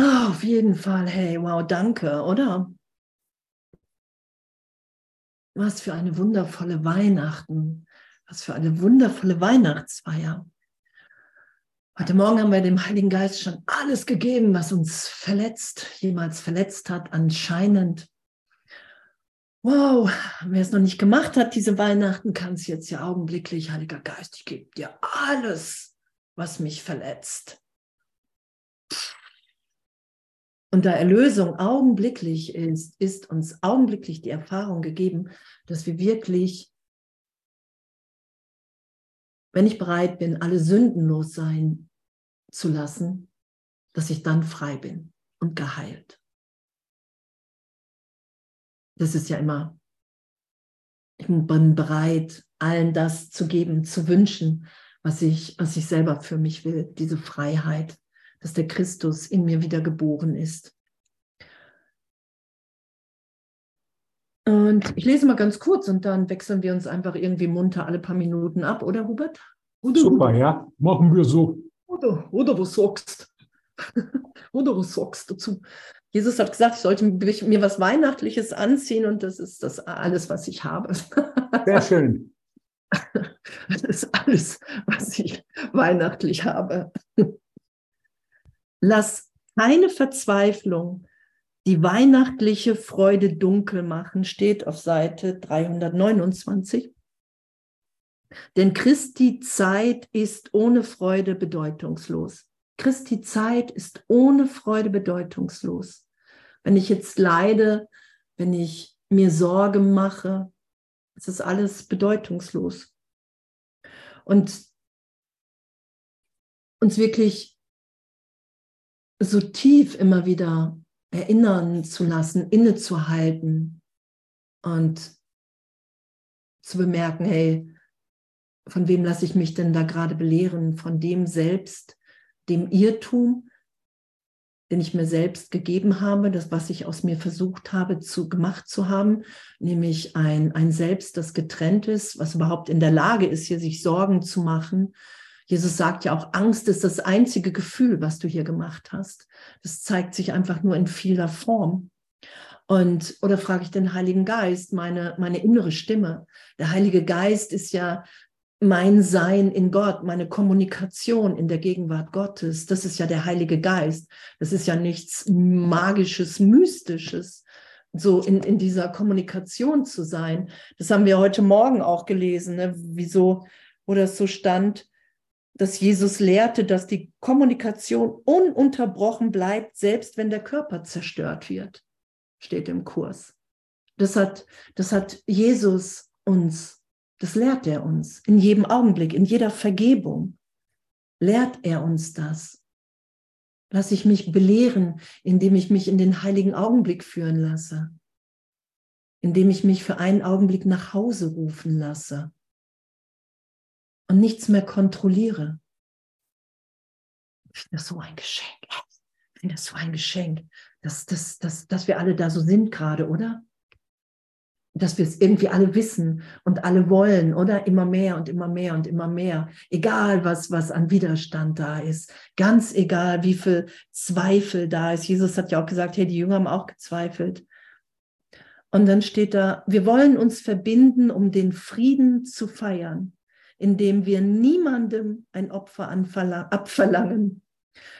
Oh, auf jeden Fall. Hey, wow, danke, oder? Was für eine wundervolle Weihnachten. Was für eine wundervolle Weihnachtsfeier. Heute Morgen haben wir dem Heiligen Geist schon alles gegeben, was uns verletzt, jemals verletzt hat, anscheinend. Wow, wer es noch nicht gemacht hat, diese Weihnachten, kann es jetzt ja augenblicklich, Heiliger Geist, ich gebe dir alles, was mich verletzt. Und da Erlösung augenblicklich ist, ist uns augenblicklich die Erfahrung gegeben, dass wir wirklich, wenn ich bereit bin, alle sündenlos sein zu lassen, dass ich dann frei bin und geheilt. Das ist ja immer, ich bin bereit, allen das zu geben, zu wünschen, was ich, was ich selber für mich will, diese Freiheit, dass der Christus in mir wiedergeboren ist. Und ich lese mal ganz kurz und dann wechseln wir uns einfach irgendwie munter alle paar Minuten ab, oder Hubert? Oder, Super, ja, machen wir so. Oder, oder was sagst Oder was sagst dazu? Jesus hat gesagt, ich sollte mir was Weihnachtliches anziehen und das ist das alles, was ich habe. Sehr schön. Das ist alles, was ich weihnachtlich habe. Lass keine Verzweiflung die weihnachtliche Freude dunkel machen, steht auf Seite 329. Denn Christi Zeit ist ohne Freude bedeutungslos. Christi Zeit ist ohne Freude bedeutungslos. Wenn ich jetzt leide, wenn ich mir Sorge mache, es ist alles bedeutungslos. Und uns wirklich so tief immer wieder erinnern zu lassen, innezuhalten und zu bemerken, hey, von wem lasse ich mich denn da gerade belehren? Von dem selbst, dem Irrtum, den ich mir selbst gegeben habe, das, was ich aus mir versucht habe, zu gemacht zu haben, nämlich ein, ein Selbst, das getrennt ist, was überhaupt in der Lage ist, hier sich Sorgen zu machen, Jesus sagt ja auch, Angst ist das einzige Gefühl, was du hier gemacht hast. Das zeigt sich einfach nur in vieler Form. Und, oder frage ich den Heiligen Geist, meine, meine innere Stimme. Der Heilige Geist ist ja mein Sein in Gott, meine Kommunikation in der Gegenwart Gottes. Das ist ja der Heilige Geist. Das ist ja nichts Magisches, Mystisches, so in, in dieser Kommunikation zu sein. Das haben wir heute Morgen auch gelesen, ne? wieso, wo das so stand, dass Jesus lehrte, dass die Kommunikation ununterbrochen bleibt, selbst wenn der Körper zerstört wird, steht im Kurs. Das hat, das hat Jesus uns, das lehrt er uns in jedem Augenblick, in jeder Vergebung. Lehrt er uns das. Lass ich mich belehren, indem ich mich in den heiligen Augenblick führen lasse, indem ich mich für einen Augenblick nach Hause rufen lasse und nichts mehr kontrolliere. Ich finde das so ein Geschenk. Ich finde das so ein Geschenk, dass, dass, dass, dass wir alle da so sind gerade, oder? Dass wir es irgendwie alle wissen und alle wollen, oder? Immer mehr und immer mehr und immer mehr. Egal, was, was an Widerstand da ist. Ganz egal, wie viel Zweifel da ist. Jesus hat ja auch gesagt, hey, die Jünger haben auch gezweifelt. Und dann steht da, wir wollen uns verbinden, um den Frieden zu feiern indem wir niemandem ein Opfer abverlangen.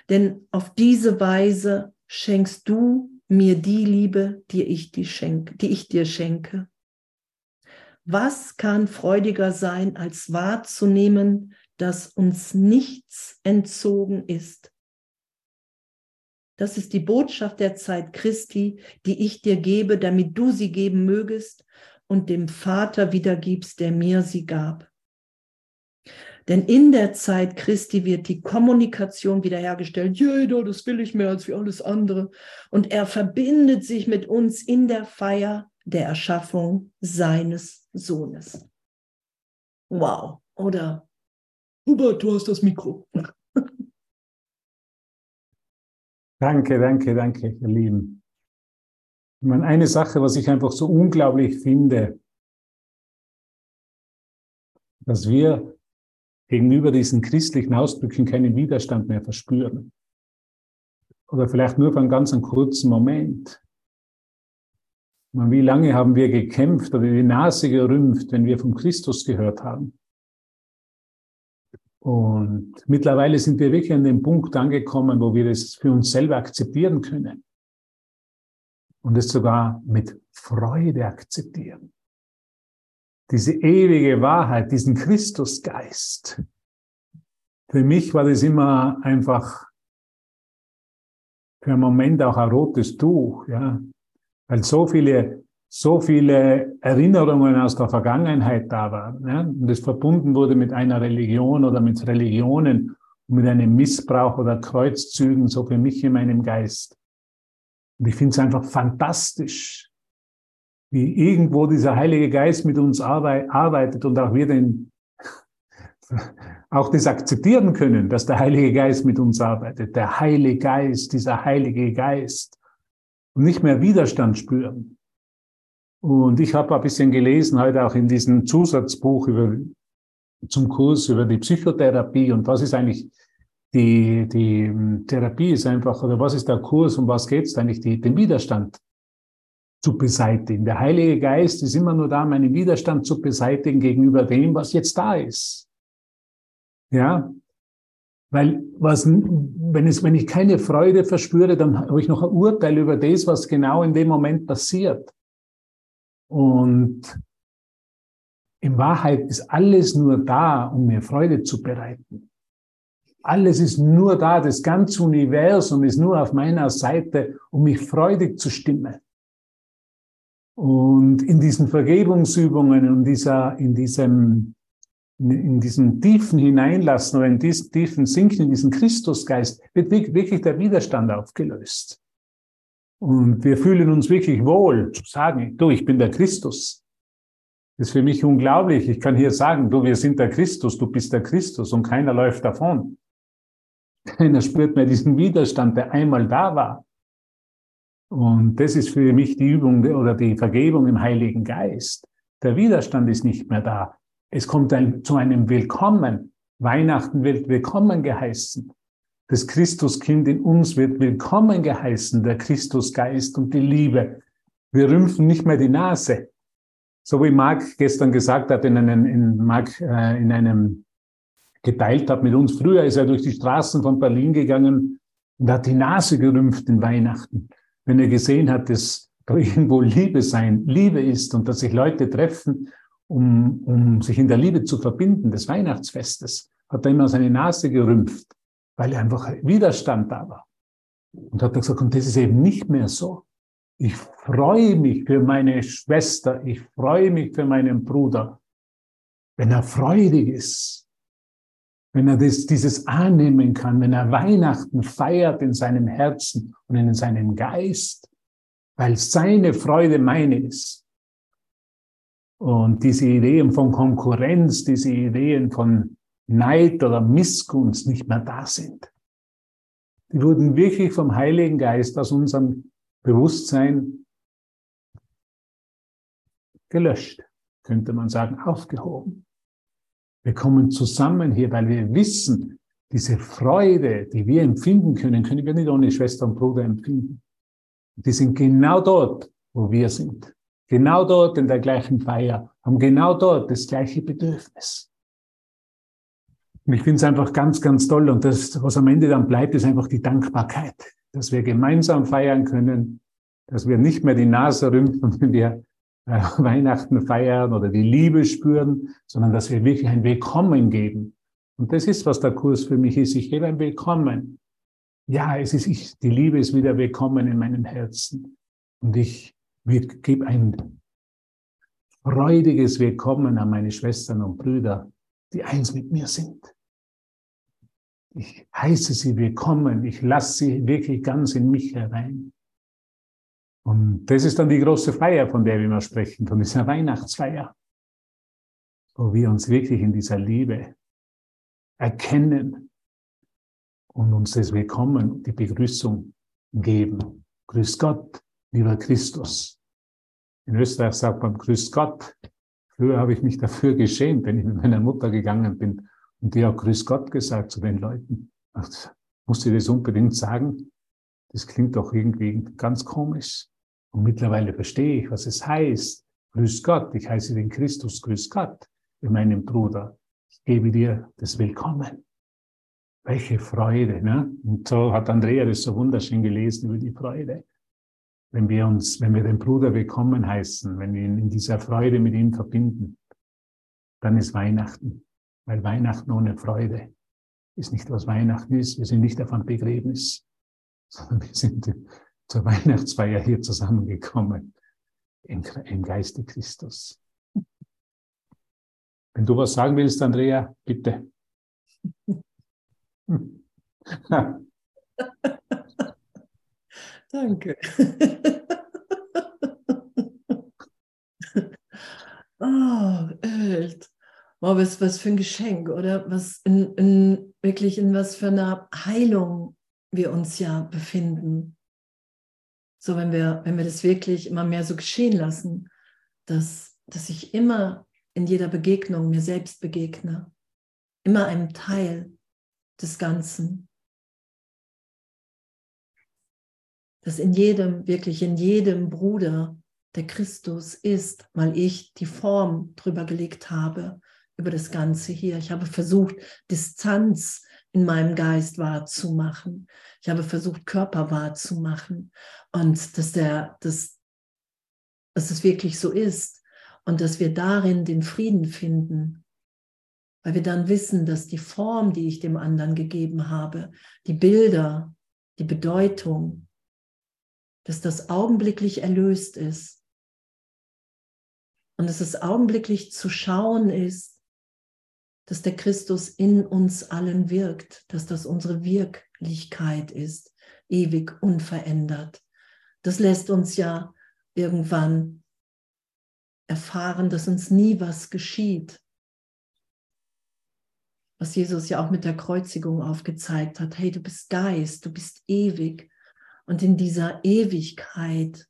Denn auf diese Weise schenkst du mir die Liebe, die ich, die, schenke, die ich dir schenke. Was kann freudiger sein, als wahrzunehmen, dass uns nichts entzogen ist? Das ist die Botschaft der Zeit Christi, die ich dir gebe, damit du sie geben mögest und dem Vater wiedergibst, der mir sie gab. Denn in der Zeit Christi wird die Kommunikation wiederhergestellt. Jeder, das will ich mehr als wie alles andere. Und er verbindet sich mit uns in der Feier der Erschaffung seines Sohnes. Wow. Oder Hubert, du hast das Mikro. Danke, danke, danke, ihr Lieben. Ich meine, eine Sache, was ich einfach so unglaublich finde, dass wir gegenüber diesen christlichen Ausdrücken keinen Widerstand mehr verspüren. oder vielleicht nur für einen ganz kurzen Moment. Wie lange haben wir gekämpft oder die Nase gerümpft, wenn wir vom Christus gehört haben? Und mittlerweile sind wir wirklich an dem Punkt angekommen, wo wir das für uns selber akzeptieren können. Und es sogar mit Freude akzeptieren. Diese ewige Wahrheit, diesen Christusgeist. Für mich war das immer einfach für einen Moment auch ein rotes Tuch, ja. Weil so viele so viele Erinnerungen aus der Vergangenheit da waren. Ja? Und es verbunden wurde mit einer Religion oder mit Religionen und mit einem Missbrauch oder Kreuzzügen, so für mich in meinem Geist. Und ich finde es einfach fantastisch, wie irgendwo dieser Heilige Geist mit uns arbeitet und auch wir den, auch das akzeptieren können, dass der Heilige Geist mit uns arbeitet. Der Heilige Geist, dieser Heilige Geist. Und nicht mehr Widerstand spüren. Und ich habe ein bisschen gelesen, heute auch in diesem Zusatzbuch über, zum Kurs über die Psychotherapie und was ist eigentlich die, die hm, Therapie ist einfach, oder was ist der Kurs und was geht es eigentlich, die, den Widerstand zu beseitigen. Der Heilige Geist ist immer nur da, meinen Widerstand zu beseitigen gegenüber dem, was jetzt da ist. Ja, weil was, wenn es, wenn ich keine Freude verspüre, dann habe ich noch ein Urteil über das, was genau in dem Moment passiert. Und in Wahrheit ist alles nur da, um mir Freude zu bereiten. Alles ist nur da, das ganze Universum ist nur auf meiner Seite, um mich freudig zu stimmen. Und in diesen Vergebungsübungen und dieser, in diesem, in diesem tiefen Hineinlassen oder in diesem tiefen Sinken, in diesen Christusgeist, wird wirklich der Widerstand aufgelöst. Und wir fühlen uns wirklich wohl zu sagen, du, ich bin der Christus. Das ist für mich unglaublich. Ich kann hier sagen, du, wir sind der Christus, du bist der Christus und keiner läuft davon. Keiner spürt mehr diesen Widerstand, der einmal da war. Und das ist für mich die Übung oder die Vergebung im Heiligen Geist. Der Widerstand ist nicht mehr da. Es kommt ein, zu einem Willkommen. Weihnachten wird willkommen geheißen. Das Christuskind in uns wird willkommen geheißen, der Christusgeist und die Liebe. Wir rümpfen nicht mehr die Nase. So wie Marc gestern gesagt hat, in einem, in, Marc, äh, in einem geteilt hat mit uns. Früher ist er durch die Straßen von Berlin gegangen und hat die Nase gerümpft in Weihnachten. Wenn er gesehen hat, dass da irgendwo Liebe sein, Liebe ist und dass sich Leute treffen, um, um sich in der Liebe zu verbinden, des Weihnachtsfestes, hat er immer seine Nase gerümpft weil einfach Widerstand da war. Und hat er gesagt, und das ist eben nicht mehr so. Ich freue mich für meine Schwester, ich freue mich für meinen Bruder, wenn er freudig ist, wenn er das, dieses annehmen kann, wenn er Weihnachten feiert in seinem Herzen und in seinem Geist, weil seine Freude meine ist. Und diese Ideen von Konkurrenz, diese Ideen von Neid oder Missgunst nicht mehr da sind. Die wurden wirklich vom Heiligen Geist aus unserem Bewusstsein gelöscht, könnte man sagen, aufgehoben. Wir kommen zusammen hier, weil wir wissen, diese Freude, die wir empfinden können, können wir nicht ohne Schwester und Bruder empfinden. Die sind genau dort, wo wir sind. Genau dort in der gleichen Feier, haben genau dort das gleiche Bedürfnis. Und ich finde es einfach ganz, ganz toll. Und das, was am Ende dann bleibt, ist einfach die Dankbarkeit, dass wir gemeinsam feiern können, dass wir nicht mehr die Nase rümpfen, wenn wir äh, Weihnachten feiern oder die Liebe spüren, sondern dass wir wirklich ein Willkommen geben. Und das ist, was der Kurs für mich ist. Ich gebe ein Willkommen. Ja, es ist ich. Die Liebe ist wieder willkommen in meinem Herzen. Und ich gebe ein freudiges Willkommen an meine Schwestern und Brüder, die eins mit mir sind. Ich heiße sie willkommen. Ich lasse sie wirklich ganz in mich herein. Und das ist dann die große Feier, von der wir immer sprechen, von dieser Weihnachtsfeier, wo wir uns wirklich in dieser Liebe erkennen und uns das Willkommen, die Begrüßung geben. Grüß Gott, lieber Christus. In Österreich sagt man Grüß Gott. Früher habe ich mich dafür geschämt, wenn ich mit meiner Mutter gegangen bin und die hat Grüß Gott gesagt zu den Leuten. Ach, musste ich das unbedingt sagen? Das klingt doch irgendwie ganz komisch. Und mittlerweile verstehe ich, was es heißt. Grüß Gott, ich heiße den Christus, grüß Gott, in meinem Bruder. Ich gebe dir das Willkommen. Welche Freude, ne? Und so hat Andrea das so wunderschön gelesen über die Freude. Wenn wir uns, wenn wir den Bruder willkommen heißen, wenn wir ihn in dieser Freude mit ihm verbinden, dann ist Weihnachten. Weil Weihnachten ohne Freude ist nicht, was Weihnachten ist. Wir sind nicht auf einem Begräbnis, sondern wir sind zur Weihnachtsfeier hier zusammengekommen im, im Geiste Christus. Wenn du was sagen willst, Andrea, bitte. Danke. oh, Ölt. Wow, was, was für ein Geschenk, oder? Was in, in, wirklich in was für einer Heilung wir uns ja befinden. So, wenn wir, wenn wir das wirklich immer mehr so geschehen lassen, dass, dass ich immer in jeder Begegnung mir selbst begegne, immer einem Teil des Ganzen. Dass in jedem, wirklich in jedem Bruder der Christus ist, weil ich die Form drüber gelegt habe, über das Ganze hier. Ich habe versucht, Distanz in meinem Geist wahrzumachen. Ich habe versucht, Körper wahrzumachen und dass, der, dass, dass es wirklich so ist und dass wir darin den Frieden finden, weil wir dann wissen, dass die Form, die ich dem anderen gegeben habe, die Bilder, die Bedeutung, dass das augenblicklich erlöst ist und dass es augenblicklich zu schauen ist, dass der Christus in uns allen wirkt, dass das unsere Wirklichkeit ist, ewig unverändert. Das lässt uns ja irgendwann erfahren, dass uns nie was geschieht. Was Jesus ja auch mit der Kreuzigung aufgezeigt hat. Hey, du bist Geist, du bist ewig. Und in dieser Ewigkeit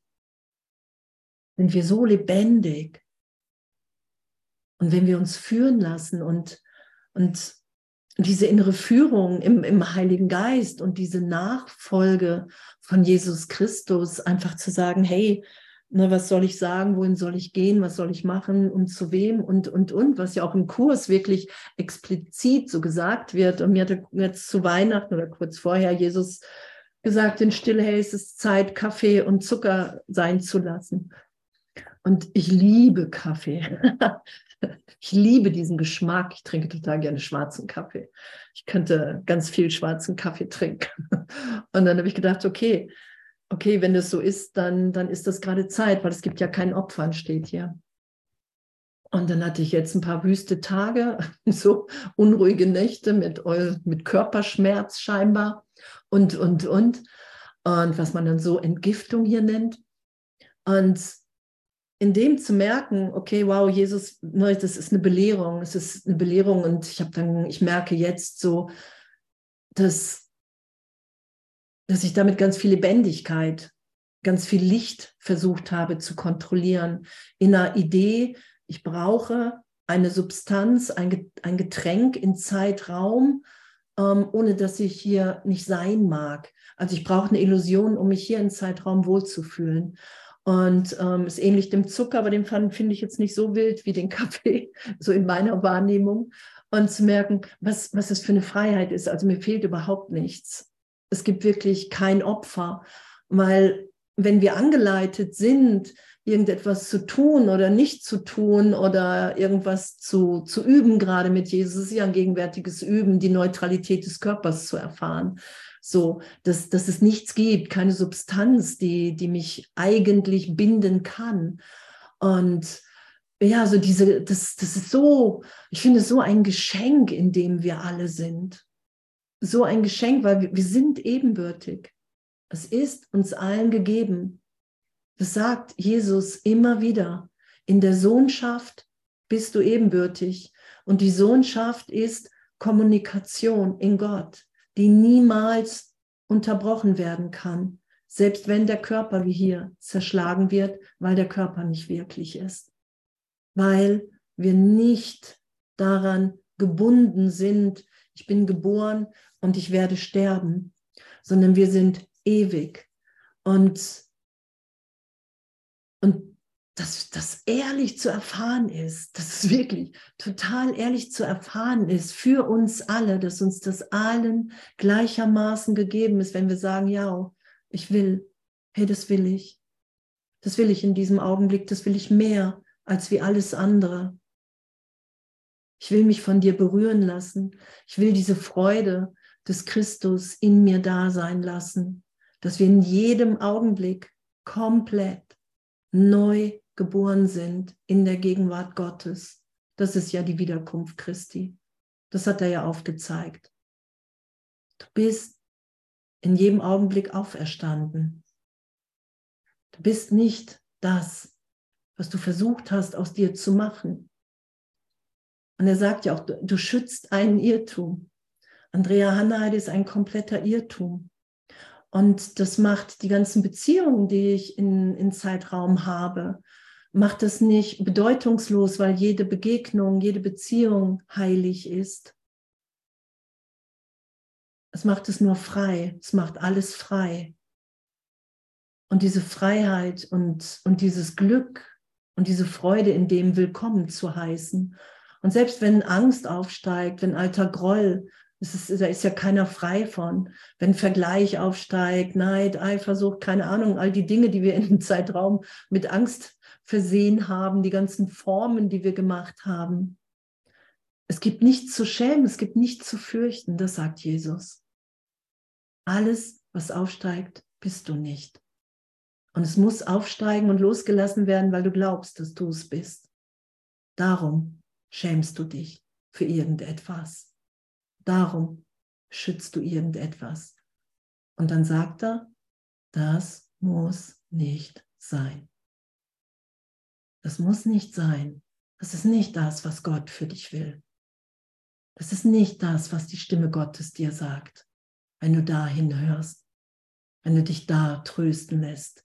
sind wir so lebendig. Und wenn wir uns führen lassen und und diese innere Führung im, im Heiligen Geist und diese Nachfolge von Jesus Christus, einfach zu sagen, hey, ne, was soll ich sagen, wohin soll ich gehen, was soll ich machen und zu wem und, und, und, was ja auch im Kurs wirklich explizit so gesagt wird. Und mir hatte jetzt zu Weihnachten oder kurz vorher Jesus gesagt, in Stille, hey, es ist Zeit, Kaffee und Zucker sein zu lassen. Und ich liebe Kaffee. Ich liebe diesen Geschmack. Ich trinke total gerne schwarzen Kaffee. Ich könnte ganz viel schwarzen Kaffee trinken. Und dann habe ich gedacht, okay, okay, wenn das so ist, dann, dann ist das gerade Zeit, weil es gibt ja kein Opfern, steht hier. Und dann hatte ich jetzt ein paar wüste Tage, so unruhige Nächte mit, mit Körperschmerz scheinbar und, und, und. Und was man dann so Entgiftung hier nennt. Und in dem zu merken, okay, wow, Jesus, ne, das ist eine Belehrung, es ist eine Belehrung und ich habe dann, ich merke jetzt so, dass, dass ich damit ganz viel Lebendigkeit, ganz viel Licht versucht habe zu kontrollieren in einer Idee, ich brauche eine Substanz, ein, Getränk in Zeitraum, ähm, ohne dass ich hier nicht sein mag. Also ich brauche eine Illusion, um mich hier in Zeitraum wohlzufühlen. Und ähm, ist ähnlich dem Zucker, aber den finde ich jetzt nicht so wild wie den Kaffee, so in meiner Wahrnehmung. Und zu merken, was, was es für eine Freiheit ist. Also mir fehlt überhaupt nichts. Es gibt wirklich kein Opfer, weil wenn wir angeleitet sind, irgendetwas zu tun oder nicht zu tun oder irgendwas zu, zu üben, gerade mit Jesus, ist ja ein gegenwärtiges Üben, die Neutralität des Körpers zu erfahren. So, dass, dass es nichts gibt, keine Substanz, die, die mich eigentlich binden kann. Und ja, so diese, das, das ist so, ich finde so ein Geschenk, in dem wir alle sind. So ein Geschenk, weil wir, wir sind ebenbürtig. Es ist uns allen gegeben. Das sagt Jesus immer wieder. In der Sohnschaft bist du ebenbürtig. Und die Sohnschaft ist Kommunikation in Gott die niemals unterbrochen werden kann, selbst wenn der Körper wie hier zerschlagen wird, weil der Körper nicht wirklich ist, weil wir nicht daran gebunden sind, ich bin geboren und ich werde sterben, sondern wir sind ewig. Und, und dass das ehrlich zu erfahren ist, dass es wirklich total ehrlich zu erfahren ist für uns alle, dass uns das allen gleichermaßen gegeben ist, wenn wir sagen, ja, ich will, hey, das will ich. Das will ich in diesem Augenblick, das will ich mehr als wie alles andere. Ich will mich von dir berühren lassen. Ich will diese Freude des Christus in mir da sein lassen, dass wir in jedem Augenblick komplett neu geboren sind in der Gegenwart Gottes. Das ist ja die Wiederkunft Christi. Das hat er ja aufgezeigt. Du bist in jedem Augenblick auferstanden. Du bist nicht das, was du versucht hast, aus dir zu machen. Und er sagt ja auch, du, du schützt einen Irrtum. Andrea Hanneide ist ein kompletter Irrtum. Und das macht die ganzen Beziehungen, die ich in, in Zeitraum habe, macht es nicht bedeutungslos, weil jede Begegnung, jede Beziehung heilig ist. Es macht es nur frei. Es macht alles frei. Und diese Freiheit und, und dieses Glück und diese Freude in dem willkommen zu heißen. Und selbst wenn Angst aufsteigt, wenn alter Groll, ist, da ist ja keiner frei von. Wenn Vergleich aufsteigt, Neid, Eifersucht, keine Ahnung, all die Dinge, die wir in dem Zeitraum mit Angst versehen haben, die ganzen Formen, die wir gemacht haben. Es gibt nichts zu schämen, es gibt nichts zu fürchten, das sagt Jesus. Alles, was aufsteigt, bist du nicht. Und es muss aufsteigen und losgelassen werden, weil du glaubst, dass du es bist. Darum schämst du dich für irgendetwas. Darum schützt du irgendetwas. Und dann sagt er, das muss nicht sein. Das muss nicht sein. Das ist nicht das, was Gott für dich will. Das ist nicht das, was die Stimme Gottes dir sagt, wenn du dahin hörst, wenn du dich da trösten lässt,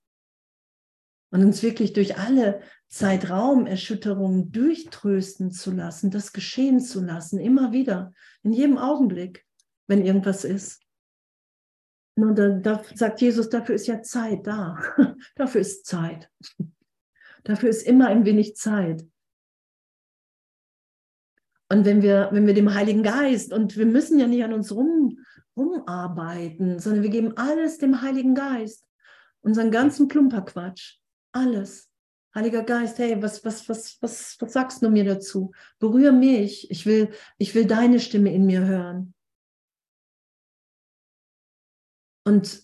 und uns wirklich durch alle Zeitraumerschütterungen durchtrösten zu lassen, das geschehen zu lassen, immer wieder, in jedem Augenblick, wenn irgendwas ist. Und da, da sagt Jesus, dafür ist ja Zeit da. dafür ist Zeit. Dafür ist immer ein wenig Zeit. Und wenn wir, wenn wir dem Heiligen Geist, und wir müssen ja nicht an uns rum, rumarbeiten, sondern wir geben alles dem Heiligen Geist, unseren ganzen Klumperquatsch, alles. Heiliger Geist, hey, was, was, was, was, was sagst du mir dazu? Berühre mich. Ich will, ich will deine Stimme in mir hören. Und,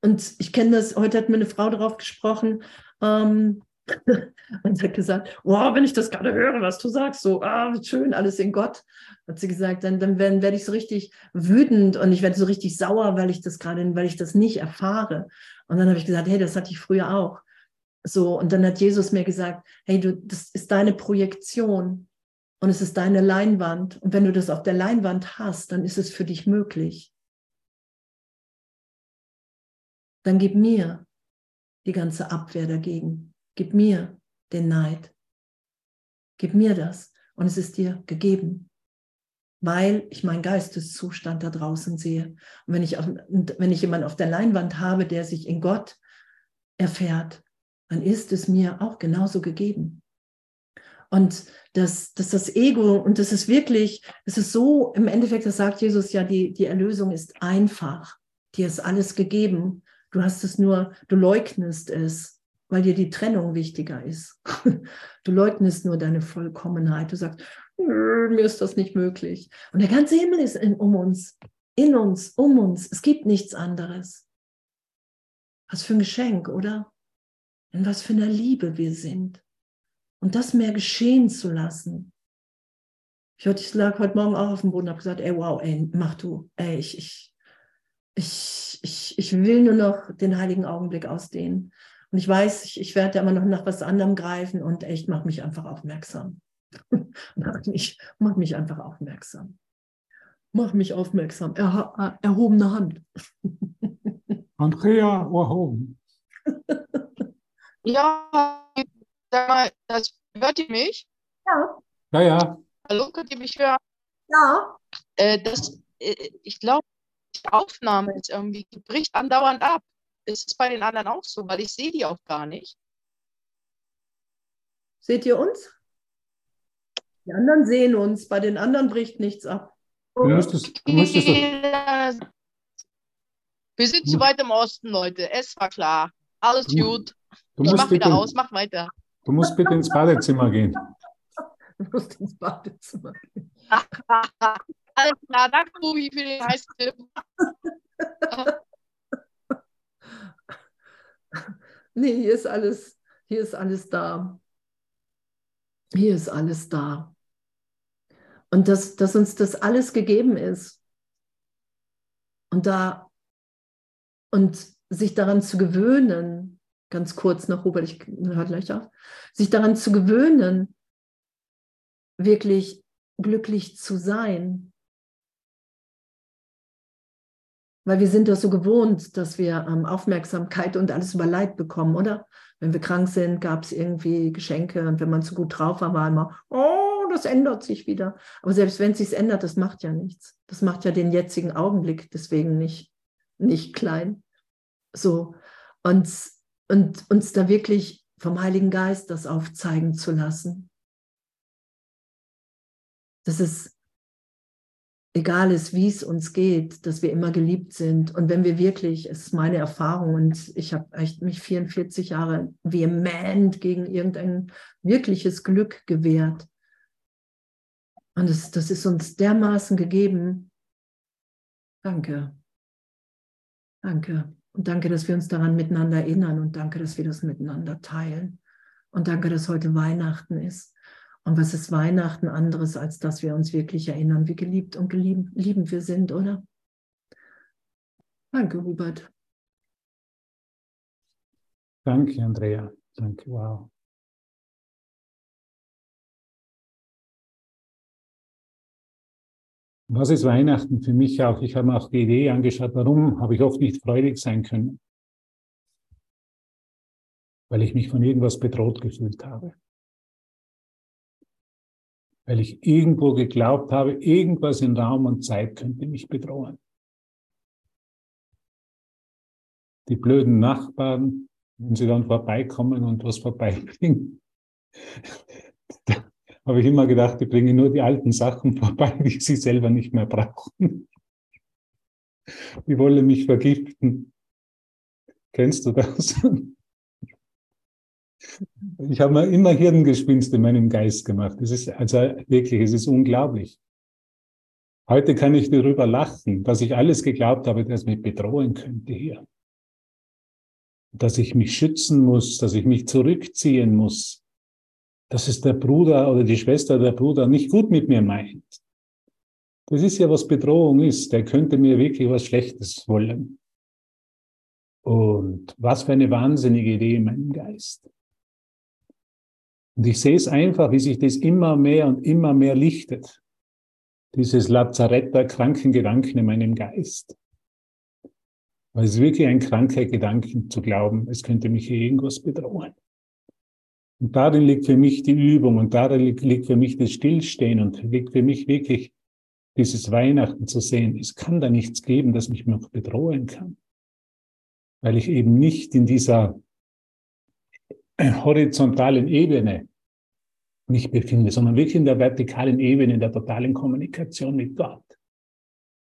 und ich kenne das, heute hat mir eine Frau darauf gesprochen, ähm, und hat gesagt, wow, wenn ich das gerade höre, was du sagst, so, ah, schön, alles in Gott, hat sie gesagt, dann, dann werde werd ich so richtig wütend und ich werde so richtig sauer, weil ich das gerade, weil ich das nicht erfahre. Und dann habe ich gesagt, hey, das hatte ich früher auch. So, und dann hat Jesus mir gesagt, hey, du, das ist deine Projektion und es ist deine Leinwand. Und wenn du das auf der Leinwand hast, dann ist es für dich möglich. Dann gib mir die ganze Abwehr dagegen. Gib mir den Neid. Gib mir das. Und es ist dir gegeben. Weil ich meinen Geisteszustand da draußen sehe. Und wenn ich, auf, wenn ich jemanden auf der Leinwand habe, der sich in Gott erfährt, dann ist es mir auch genauso gegeben. Und dass, dass das Ego, und das ist wirklich, es ist so, im Endeffekt, das sagt Jesus ja, die, die Erlösung ist einfach. Dir ist alles gegeben. Du hast es nur, du leugnest es, weil dir die Trennung wichtiger ist. Du leugnest nur deine Vollkommenheit. Du sagst, mir ist das nicht möglich. Und der ganze Himmel ist in, um uns, in uns, um uns. Es gibt nichts anderes. Was für ein Geschenk, oder? in was für einer Liebe wir sind. Und das mehr geschehen zu lassen. Ich, lag heute Morgen auch auf dem Boden und habe gesagt, ey, wow, ey, mach du. Ey, ich, ich, ich, ich, ich will nur noch den heiligen Augenblick ausdehnen. Und ich weiß, ich, ich werde immer noch nach was anderem greifen und echt, mach mich einfach aufmerksam. mach, mich, mach mich einfach aufmerksam. Mach mich aufmerksam. Er, erhobene Hand. Andrea erhoben. Ja, sag mal, das, hört ihr mich? Ja. Ja, ja. Hallo, könnt ihr mich hören? Ja. Äh, das, äh, ich glaube, die Aufnahme ist irgendwie, bricht andauernd ab. Ist es bei den anderen auch so? Weil ich sehe die auch gar nicht. Seht ihr uns? Die anderen sehen uns, bei den anderen bricht nichts ab. Du müsstest, du müsstest Wir sind zu weit im Osten, Leute. Es war klar. Alles Du- gut. du Ich mach wieder aus, mach weiter. du musst bitte ins Badezimmer gehen. Du musst ins Badezimmer gehen. Alles klar, danke, Ruby, für den heißen Tipp. Nee, hier ist alles, hier ist alles da. Hier ist alles da. Und dass, dass uns das alles gegeben ist. Und da und sich daran zu gewöhnen, ganz kurz noch, Hubert, ich höre gleich auf, sich daran zu gewöhnen, wirklich glücklich zu sein. Weil wir sind das so gewohnt, dass wir ähm, Aufmerksamkeit und alles über Leid bekommen, oder? Wenn wir krank sind, gab es irgendwie Geschenke und wenn man zu gut drauf war, war immer, oh, das ändert sich wieder. Aber selbst wenn es sich ändert, das macht ja nichts. Das macht ja den jetzigen Augenblick deswegen nicht, nicht klein. So. Und, und uns da wirklich vom Heiligen Geist das aufzeigen zu lassen. Dass es egal ist, wie es uns geht, dass wir immer geliebt sind. Und wenn wir wirklich, es ist meine Erfahrung und ich habe mich 44 Jahre vehement gegen irgendein wirkliches Glück gewehrt. Und das, das ist uns dermaßen gegeben. Danke. Danke. Und danke, dass wir uns daran miteinander erinnern und danke, dass wir das miteinander teilen. Und danke, dass heute Weihnachten ist. Und was ist Weihnachten anderes, als dass wir uns wirklich erinnern, wie geliebt und liebend wir sind, oder? Danke, Hubert. Danke, Andrea. Danke, wow. Was ist Weihnachten für mich auch? Ich habe mir auch die Idee angeschaut, warum habe ich oft nicht freudig sein können? Weil ich mich von irgendwas bedroht gefühlt habe. Weil ich irgendwo geglaubt habe, irgendwas in Raum und Zeit könnte mich bedrohen. Die blöden Nachbarn, wenn sie dann vorbeikommen und was vorbeibringen, habe ich immer gedacht, die bringen nur die alten Sachen vorbei, die sie selber nicht mehr brauchen. Die wollen mich vergiften. Kennst du das? Ich habe mir immer Hirngespinst in meinem Geist gemacht. Es ist also wirklich, es ist unglaublich. Heute kann ich darüber lachen, dass ich alles geglaubt habe, das mich bedrohen könnte hier. Dass ich mich schützen muss, dass ich mich zurückziehen muss, dass es der Bruder oder die Schwester der Bruder nicht gut mit mir meint. Das ist ja, was Bedrohung ist. Der könnte mir wirklich was Schlechtes wollen. Und was für eine wahnsinnige Idee in meinem Geist. Und ich sehe es einfach, wie sich das immer mehr und immer mehr lichtet. Dieses Lazarett kranken Gedanken in meinem Geist. Weil es ist wirklich ein kranker Gedanken zu glauben, es könnte mich irgendwas bedrohen. Und darin liegt für mich die Übung und darin liegt für mich das Stillstehen und liegt für mich wirklich dieses Weihnachten zu sehen. Es kann da nichts geben, das mich noch bedrohen kann. Weil ich eben nicht in dieser horizontalen Ebene mich befinde, sondern wirklich in der vertikalen Ebene, in der totalen Kommunikation mit Gott.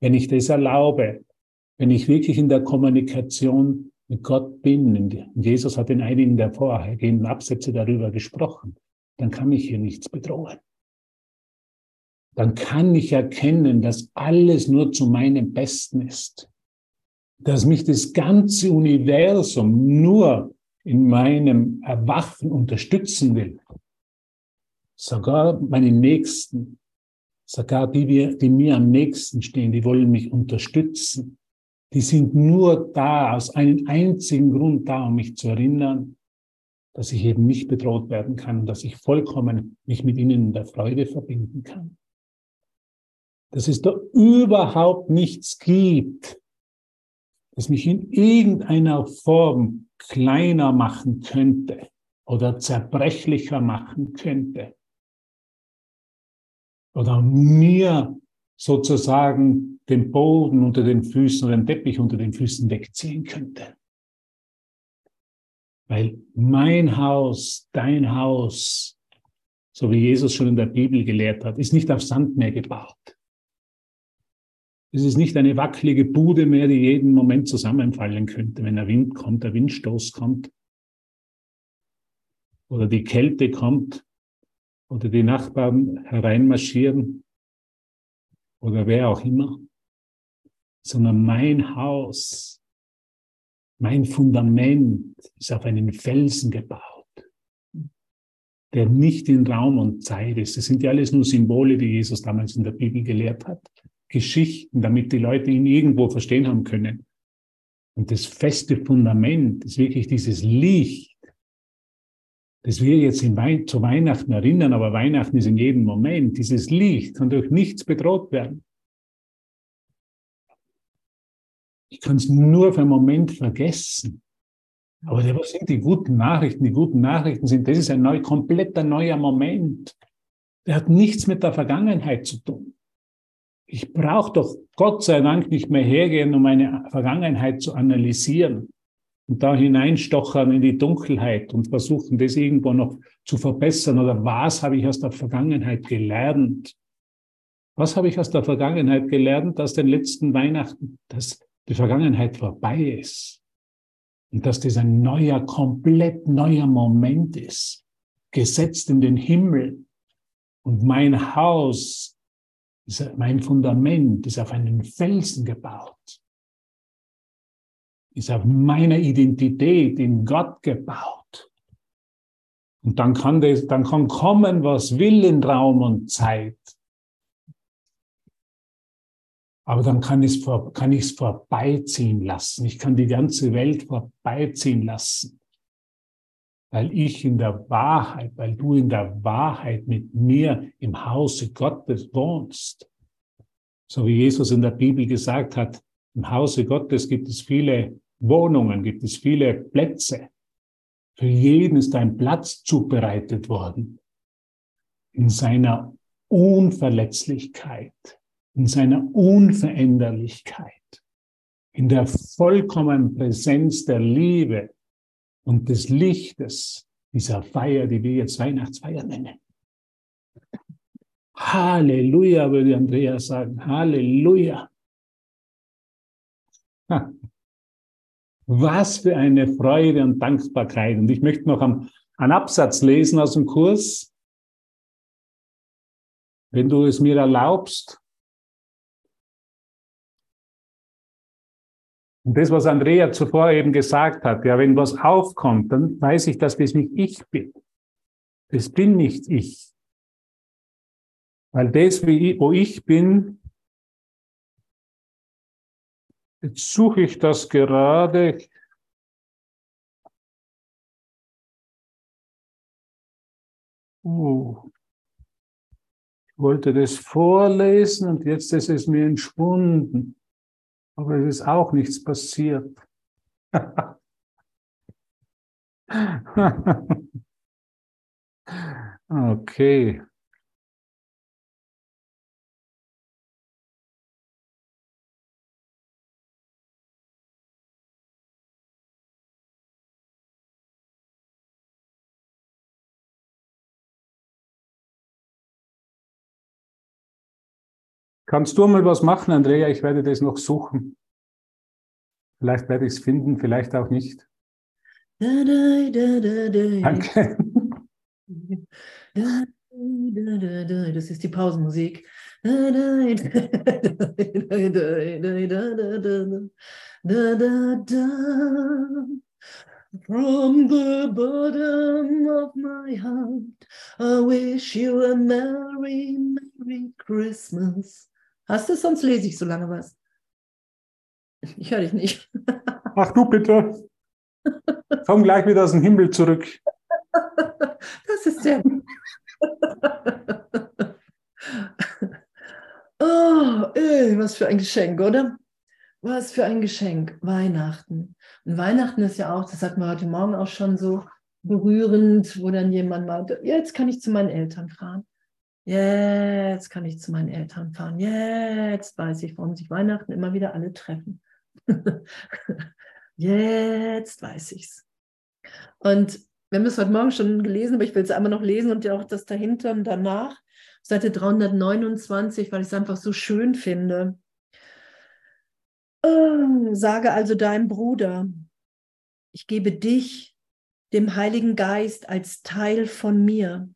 Wenn ich das erlaube, wenn ich wirklich in der Kommunikation mit Gott bin, und Jesus hat in einigen der vorhergehenden Absätze darüber gesprochen, dann kann mich hier nichts bedrohen. Dann kann ich erkennen, dass alles nur zu meinem Besten ist. Dass mich das ganze Universum nur in meinem Erwachen unterstützen will. Sogar meine Nächsten, sogar die, die mir am nächsten stehen, die wollen mich unterstützen. Die sind nur da, aus einem einzigen Grund da, um mich zu erinnern, dass ich eben nicht bedroht werden kann, dass ich vollkommen mich mit ihnen in der Freude verbinden kann. Dass es da überhaupt nichts gibt, das mich in irgendeiner Form kleiner machen könnte oder zerbrechlicher machen könnte oder mir sozusagen den Boden unter den Füßen oder den Teppich unter den Füßen wegziehen könnte. Weil mein Haus, dein Haus, so wie Jesus schon in der Bibel gelehrt hat, ist nicht auf Sand mehr gebaut. Es ist nicht eine wackelige Bude mehr, die jeden Moment zusammenfallen könnte, wenn der Wind kommt, der Windstoß kommt oder die Kälte kommt oder die Nachbarn hereinmarschieren oder wer auch immer, sondern mein Haus, mein Fundament ist auf einen Felsen gebaut, der nicht in Raum und Zeit ist. Das sind ja alles nur Symbole, die Jesus damals in der Bibel gelehrt hat. Geschichten, damit die Leute ihn irgendwo verstehen haben können. Und das feste Fundament ist wirklich dieses Licht, das wir jetzt Wein zu Weihnachten erinnern, aber Weihnachten ist in jedem Moment. Dieses Licht kann durch nichts bedroht werden. Ich kann es nur für einen Moment vergessen. Aber was sind die guten Nachrichten? Die guten Nachrichten sind, das ist ein neu, kompletter neuer Moment. Der hat nichts mit der Vergangenheit zu tun. Ich brauche doch Gott sei Dank nicht mehr hergehen, um meine Vergangenheit zu analysieren und da hineinstochern in die Dunkelheit und versuchen, das irgendwo noch zu verbessern. Oder was habe ich aus der Vergangenheit gelernt? Was habe ich aus der Vergangenheit gelernt, dass den letzten Weihnachten, dass die Vergangenheit vorbei ist und dass das ein neuer, komplett neuer Moment ist, gesetzt in den Himmel und mein Haus mein Fundament ist auf einen Felsen gebaut, ist auf meiner Identität in Gott gebaut. Und dann kann, das, dann kann kommen, was will in Raum und Zeit. Aber dann kann ich es ich's vorbeiziehen lassen. Ich kann die ganze Welt vorbeiziehen lassen weil ich in der Wahrheit, weil du in der Wahrheit mit mir im Hause Gottes wohnst. So wie Jesus in der Bibel gesagt hat, im Hause Gottes gibt es viele Wohnungen, gibt es viele Plätze. Für jeden ist ein Platz zubereitet worden. In seiner Unverletzlichkeit, in seiner Unveränderlichkeit, in der vollkommenen Präsenz der Liebe, und des Lichtes dieser Feier, die wir jetzt Weihnachtsfeier nennen. Halleluja, würde Andreas sagen. Halleluja. Was für eine Freude und Dankbarkeit. Und ich möchte noch einen Absatz lesen aus dem Kurs. Wenn du es mir erlaubst, Und das, was Andrea zuvor eben gesagt hat, ja, wenn was aufkommt, dann weiß ich, dass das nicht ich bin. Das bin nicht ich. Weil das, wo ich bin, jetzt suche ich das gerade. Oh. Ich wollte das vorlesen und jetzt ist es mir entschwunden. Aber es ist auch nichts passiert. okay. Kannst du mal was machen, Andrea? Ich werde das noch suchen. Vielleicht werde ich es finden, vielleicht auch nicht. Danke. Das ist die Pausenmusik. From the bottom of my heart, I wish you a Merry, Merry Christmas. Hast du, sonst lese ich so lange was. Ich höre dich nicht. Ach du bitte. Komm gleich wieder aus dem Himmel zurück. Das ist sehr gut. Oh, ey, was für ein Geschenk, oder? Was für ein Geschenk. Weihnachten. Und Weihnachten ist ja auch, das hatten wir heute Morgen auch schon so berührend, wo dann jemand meinte, jetzt kann ich zu meinen Eltern fahren. Jetzt kann ich zu meinen Eltern fahren. Jetzt weiß ich, warum sich Weihnachten immer wieder alle treffen. Jetzt weiß ich's. Und wir haben es heute Morgen schon gelesen, aber ich will es einmal noch lesen und ja auch das dahinter und danach. Seite 329, weil ich es einfach so schön finde. Oh, sage also deinem Bruder, ich gebe dich, dem Heiligen Geist, als Teil von mir.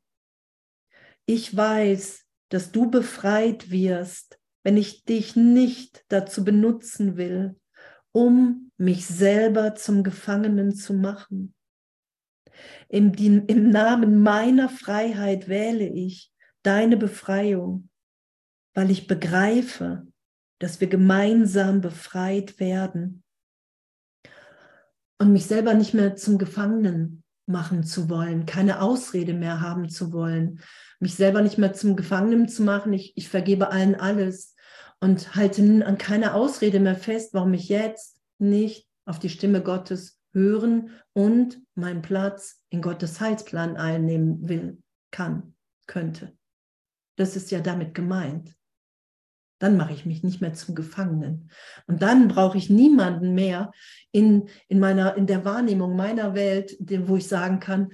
Ich weiß, dass du befreit wirst, wenn ich dich nicht dazu benutzen will, um mich selber zum Gefangenen zu machen. Im, Im, Namen meiner Freiheit wähle ich deine Befreiung, weil ich begreife, dass wir gemeinsam befreit werden und mich selber nicht mehr zum Gefangenen machen zu wollen, keine Ausrede mehr haben zu wollen, mich selber nicht mehr zum Gefangenen zu machen. Ich, ich vergebe allen alles und halte an keiner Ausrede mehr fest, warum ich jetzt nicht auf die Stimme Gottes hören und meinen Platz in Gottes Heilsplan einnehmen will, kann, könnte. Das ist ja damit gemeint. Dann mache ich mich nicht mehr zum Gefangenen. Und dann brauche ich niemanden mehr in, in, meiner, in der Wahrnehmung meiner Welt, wo ich sagen kann,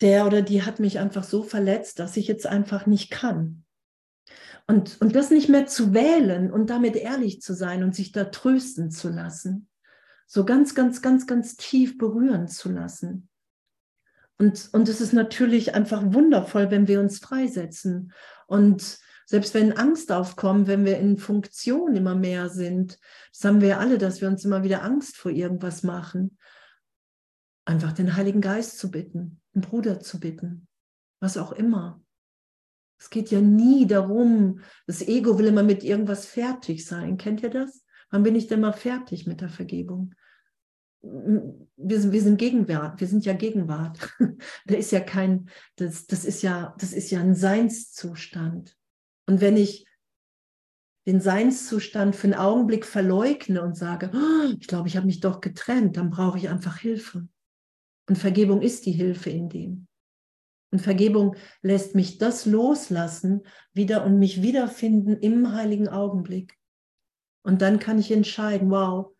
der oder die hat mich einfach so verletzt, dass ich jetzt einfach nicht kann. Und, und das nicht mehr zu wählen und damit ehrlich zu sein und sich da trösten zu lassen. So ganz, ganz, ganz, ganz tief berühren zu lassen. Und, und es ist natürlich einfach wundervoll, wenn wir uns freisetzen. Und selbst wenn Angst aufkommt, wenn wir in Funktion immer mehr sind, das haben wir alle, dass wir uns immer wieder Angst vor irgendwas machen, einfach den Heiligen Geist zu bitten, einen Bruder zu bitten, was auch immer. Es geht ja nie darum, das Ego will immer mit irgendwas fertig sein. Kennt ihr das? Wann bin ich denn mal fertig mit der Vergebung? Wir sind, wir sind Gegenwart, wir sind ja Gegenwart. da ist ja kein, das, das ist ja, das ist ja ein Seinszustand. Und wenn ich den Seinszustand für einen Augenblick verleugne und sage, oh, ich glaube, ich habe mich doch getrennt, dann brauche ich einfach Hilfe. Und Vergebung ist die Hilfe in dem. Und Vergebung lässt mich das loslassen wieder und mich wiederfinden im heiligen Augenblick. Und dann kann ich entscheiden, wow,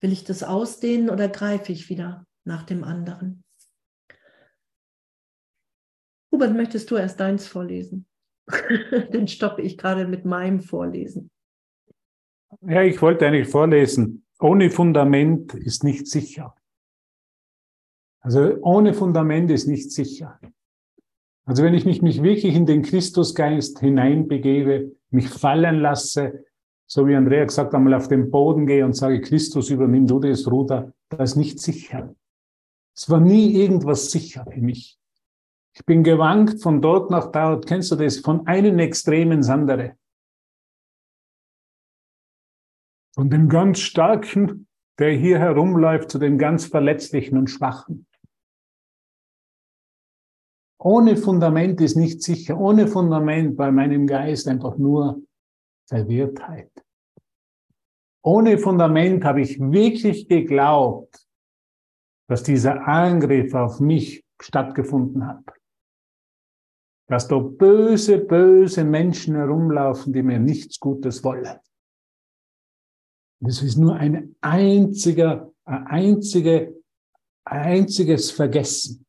will ich das ausdehnen oder greife ich wieder nach dem anderen? Hubert, möchtest du erst deins vorlesen? Den stoppe ich gerade mit meinem Vorlesen. Ja, ich wollte eigentlich vorlesen. Ohne Fundament ist nicht sicher. Also ohne Fundament ist nicht sicher. Also wenn ich mich, mich wirklich in den Christusgeist hineinbegebe, mich fallen lasse, so wie Andrea gesagt einmal auf den Boden gehe und sage, Christus, übernimm du das Ruder, das ist nicht sicher. Es war nie irgendwas sicher für mich. Ich bin gewankt von dort nach dort. Kennst du das? Von einem Extrem ins andere. Von dem ganz Starken, der hier herumläuft, zu dem ganz Verletzlichen und Schwachen. Ohne Fundament ist nicht sicher. Ohne Fundament bei meinem Geist einfach nur Verwirrtheit. Ohne Fundament habe ich wirklich geglaubt, dass dieser Angriff auf mich stattgefunden hat dass da böse, böse Menschen herumlaufen, die mir nichts Gutes wollen. Das ist nur ein einziger, ein einzige, ein einziges Vergessen.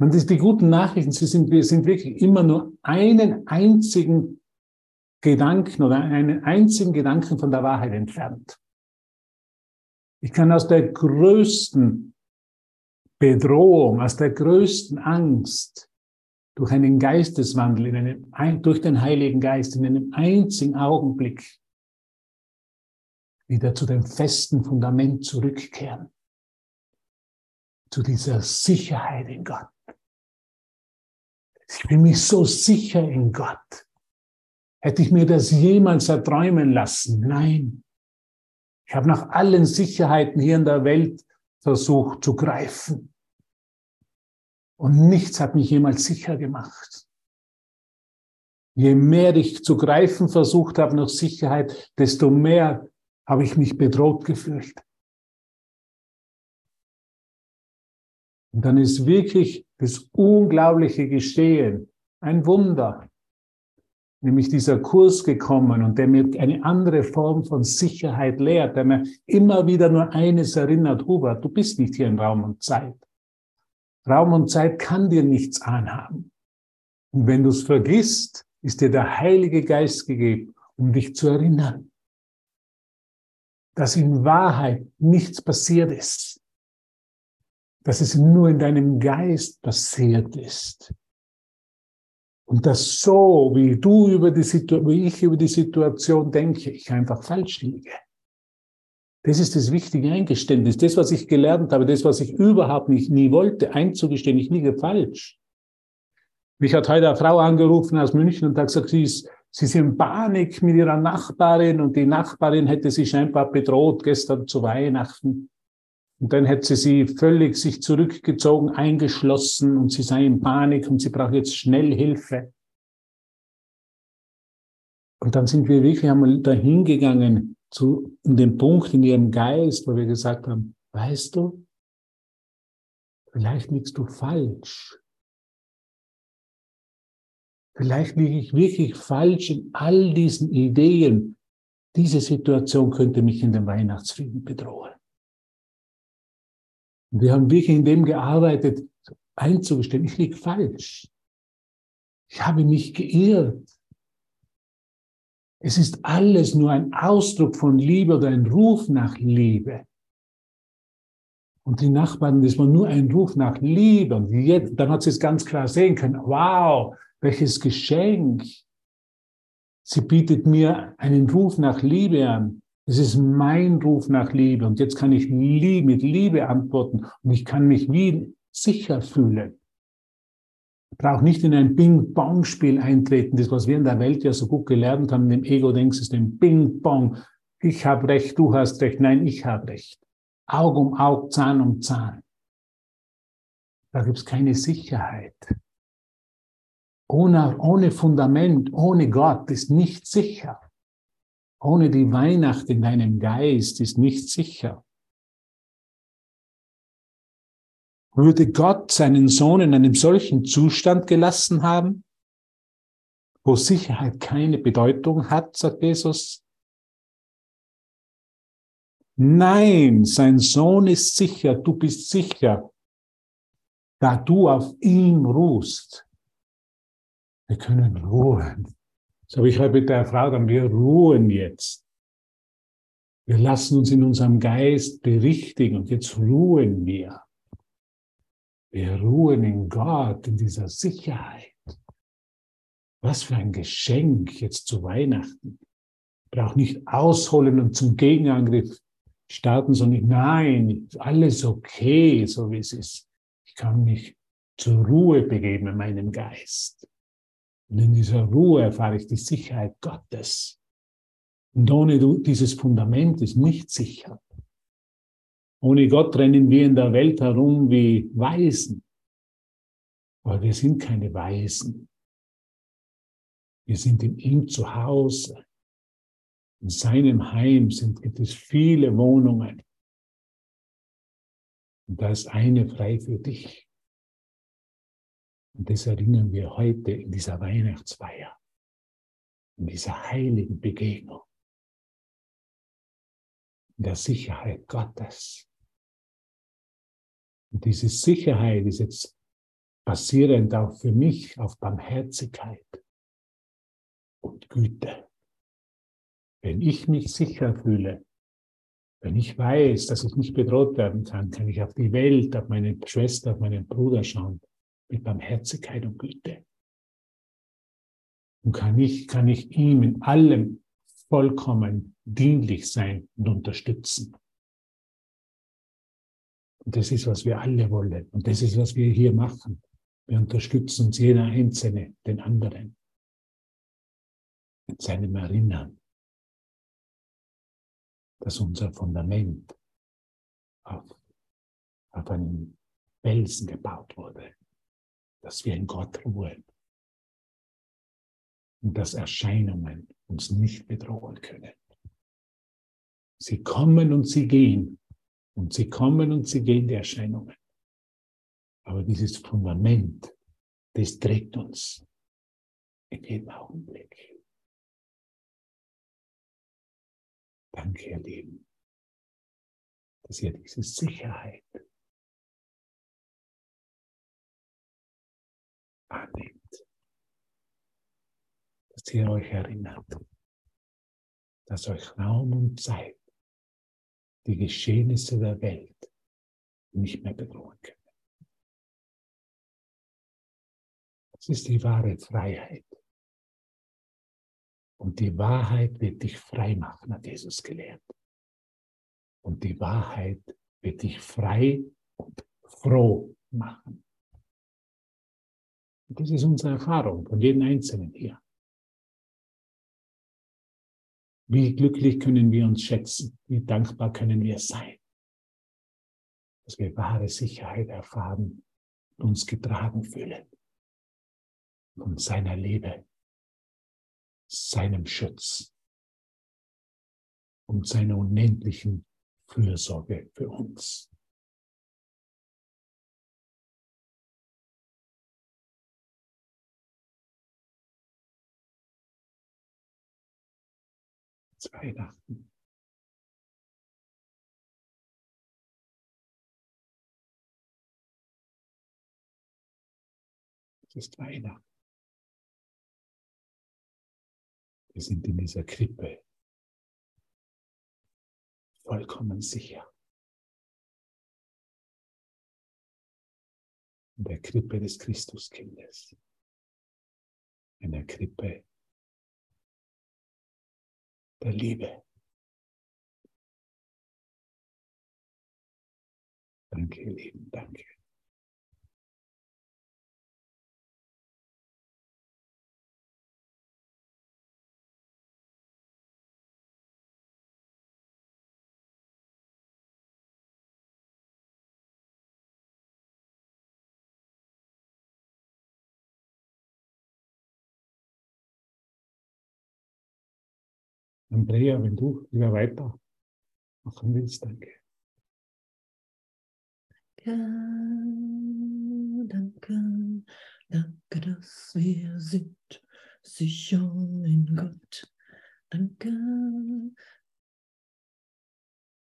Und das, die guten Nachrichten, sie sind, wir sind wirklich immer nur einen einzigen Gedanken oder einen einzigen Gedanken von der Wahrheit entfernt. Ich kann aus der größten Bedrohung, aus der größten Angst durch einen Geisteswandel, in einem, durch den Heiligen Geist, in einem einzigen Augenblick wieder zu dem festen Fundament zurückkehren. Zu dieser Sicherheit in Gott. Ich bin mich so sicher in Gott. Hätte ich mir das jemals erträumen lassen? Nein. Ich habe nach allen Sicherheiten hier in der Welt versucht zu greifen. Und nichts hat mich jemals sicher gemacht. Je mehr ich zu greifen versucht habe nach Sicherheit, desto mehr habe ich mich bedroht gefühlt. Und dann ist wirklich das Unglaubliche geschehen. Ein Wunder. nämlich dieser Kurs gekommen und der mir eine andere Form von Sicherheit lehrt, der mir immer wieder nur eines erinnert, Hubert, du bist nicht hier in Raum und Zeit. Raum und Zeit kann dir nichts anhaben. Und wenn du es vergisst, ist dir der Heilige Geist gegeben, um dich zu erinnern, dass in Wahrheit nichts passiert ist, dass es nur in deinem Geist passiert ist. Und dass so, wie du über die Situation, wie ich über die Situation denke, ich einfach falsch liege. Das ist das wichtige Eingeständnis. Das, was ich gelernt habe, das, was ich überhaupt nicht nie wollte, einzugestehen, ich liege falsch. Mich hat heute eine Frau angerufen aus München und hat gesagt, sie ist, sie ist in Panik mit ihrer Nachbarin und die Nachbarin hätte sie scheinbar bedroht gestern zu Weihnachten. Und dann hätte sie völlig sich zurückgezogen, eingeschlossen und sie sei in Panik und sie braucht jetzt schnell Hilfe. Und dann sind wir wirklich einmal dahin gegangen zu dem Punkt in ihrem Geist, wo wir gesagt haben, weißt du, vielleicht liegst du falsch. Vielleicht liege ich wirklich falsch in all diesen Ideen. Diese Situation könnte mich in den Weihnachtsfrieden bedrohen. Und wir haben wirklich in dem gearbeitet, einzugestehen, ich liege falsch. Ich habe mich geirrt. Es ist alles nur ein Ausdruck von Liebe oder ein Ruf nach Liebe. Und die Nachbarn, das war nur ein Ruf nach Liebe. Und jetzt, dann hat sie es ganz klar sehen können. Wow, welches Geschenk. Sie bietet mir einen Ruf nach Liebe an. Es ist mein Ruf nach Liebe. Und jetzt kann ich mit Liebe antworten. Und ich kann mich wie sicher fühlen. Ich brauche nicht in ein Bing-Bong-Spiel eintreten. Das, was wir in der Welt ja so gut gelernt haben, im Ego-Denksystem. Bing-Bong. Ich habe recht, du hast recht. Nein, ich habe recht. Aug um Aug, Zahn um Zahn. Da gibt es keine Sicherheit. Ohne, ohne Fundament, ohne Gott ist nicht sicher. Ohne die Weihnacht in deinem Geist ist nicht sicher. Würde Gott seinen Sohn in einem solchen Zustand gelassen haben, wo Sicherheit keine Bedeutung hat, sagt Jesus? Nein, sein Sohn ist sicher, du bist sicher, da du auf ihm ruhst. Wir können ruhen. So habe ich heute mit der Frau dann, wir ruhen jetzt. Wir lassen uns in unserem Geist berichtigen und jetzt ruhen wir. Wir ruhen in Gott, in dieser Sicherheit. Was für ein Geschenk jetzt zu Weihnachten. Brauche nicht ausholen und zum Gegenangriff starten, sondern nein, alles okay, so wie es ist. Ich kann mich zur Ruhe begeben in meinem Geist. Und in dieser Ruhe erfahre ich die Sicherheit Gottes. Und ohne dieses Fundament ist nicht sicher. Ohne Gott rennen wir in der Welt herum wie Weisen. Aber wir sind keine Weisen. Wir sind in ihm zu Hause. In seinem Heim sind, gibt es viele Wohnungen. Und da ist eine frei für dich. Und das erinnern wir heute in dieser Weihnachtsfeier, in dieser heiligen Begegnung, in der Sicherheit Gottes. Und diese Sicherheit ist jetzt basierend auch für mich auf Barmherzigkeit und Güte. Wenn ich mich sicher fühle, wenn ich weiß, dass ich nicht bedroht werden kann, kann ich auf die Welt, auf meine Schwester, auf meinen Bruder schauen mit Barmherzigkeit und Güte. Und kann ich, kann ich ihm in allem vollkommen dienlich sein und unterstützen. Und das ist, was wir alle wollen. Und das ist, was wir hier machen. Wir unterstützen uns jeder Einzelne, den anderen. Mit seinem Erinnern, dass unser Fundament auf, auf einen Felsen gebaut wurde dass wir in Gott ruhen und dass Erscheinungen uns nicht bedrohen können. Sie kommen und sie gehen und sie kommen und sie gehen, die Erscheinungen. Aber dieses Fundament, das trägt uns. in jedem Augenblick. Danke, ihr Lieben, dass ihr diese Sicherheit annimmt, dass ihr euch erinnert, dass euch Raum und Zeit die Geschehnisse der Welt nicht mehr bedrohen können. Das ist die wahre Freiheit. Und die Wahrheit wird dich frei machen, hat Jesus gelehrt. Und die Wahrheit wird dich frei und froh machen. Das ist unsere Erfahrung von jedem Einzelnen hier. Wie glücklich können wir uns schätzen? Wie dankbar können wir sein? Dass wir wahre Sicherheit erfahren und uns getragen fühlen von seiner Liebe, seinem Schutz und seiner unendlichen Fürsorge für uns. Jetzt Weihnachten. Es ist Weihnachten. Wir sind in dieser Krippe vollkommen sicher. In der Krippe des Christuskindes. In der Krippe der Liebe. Danke, ihr Lieben, danke. Andrea, wenn du wieder weiter machen willst, danke. Ja, danke, danke, dass wir sind sicher in Gott. Danke.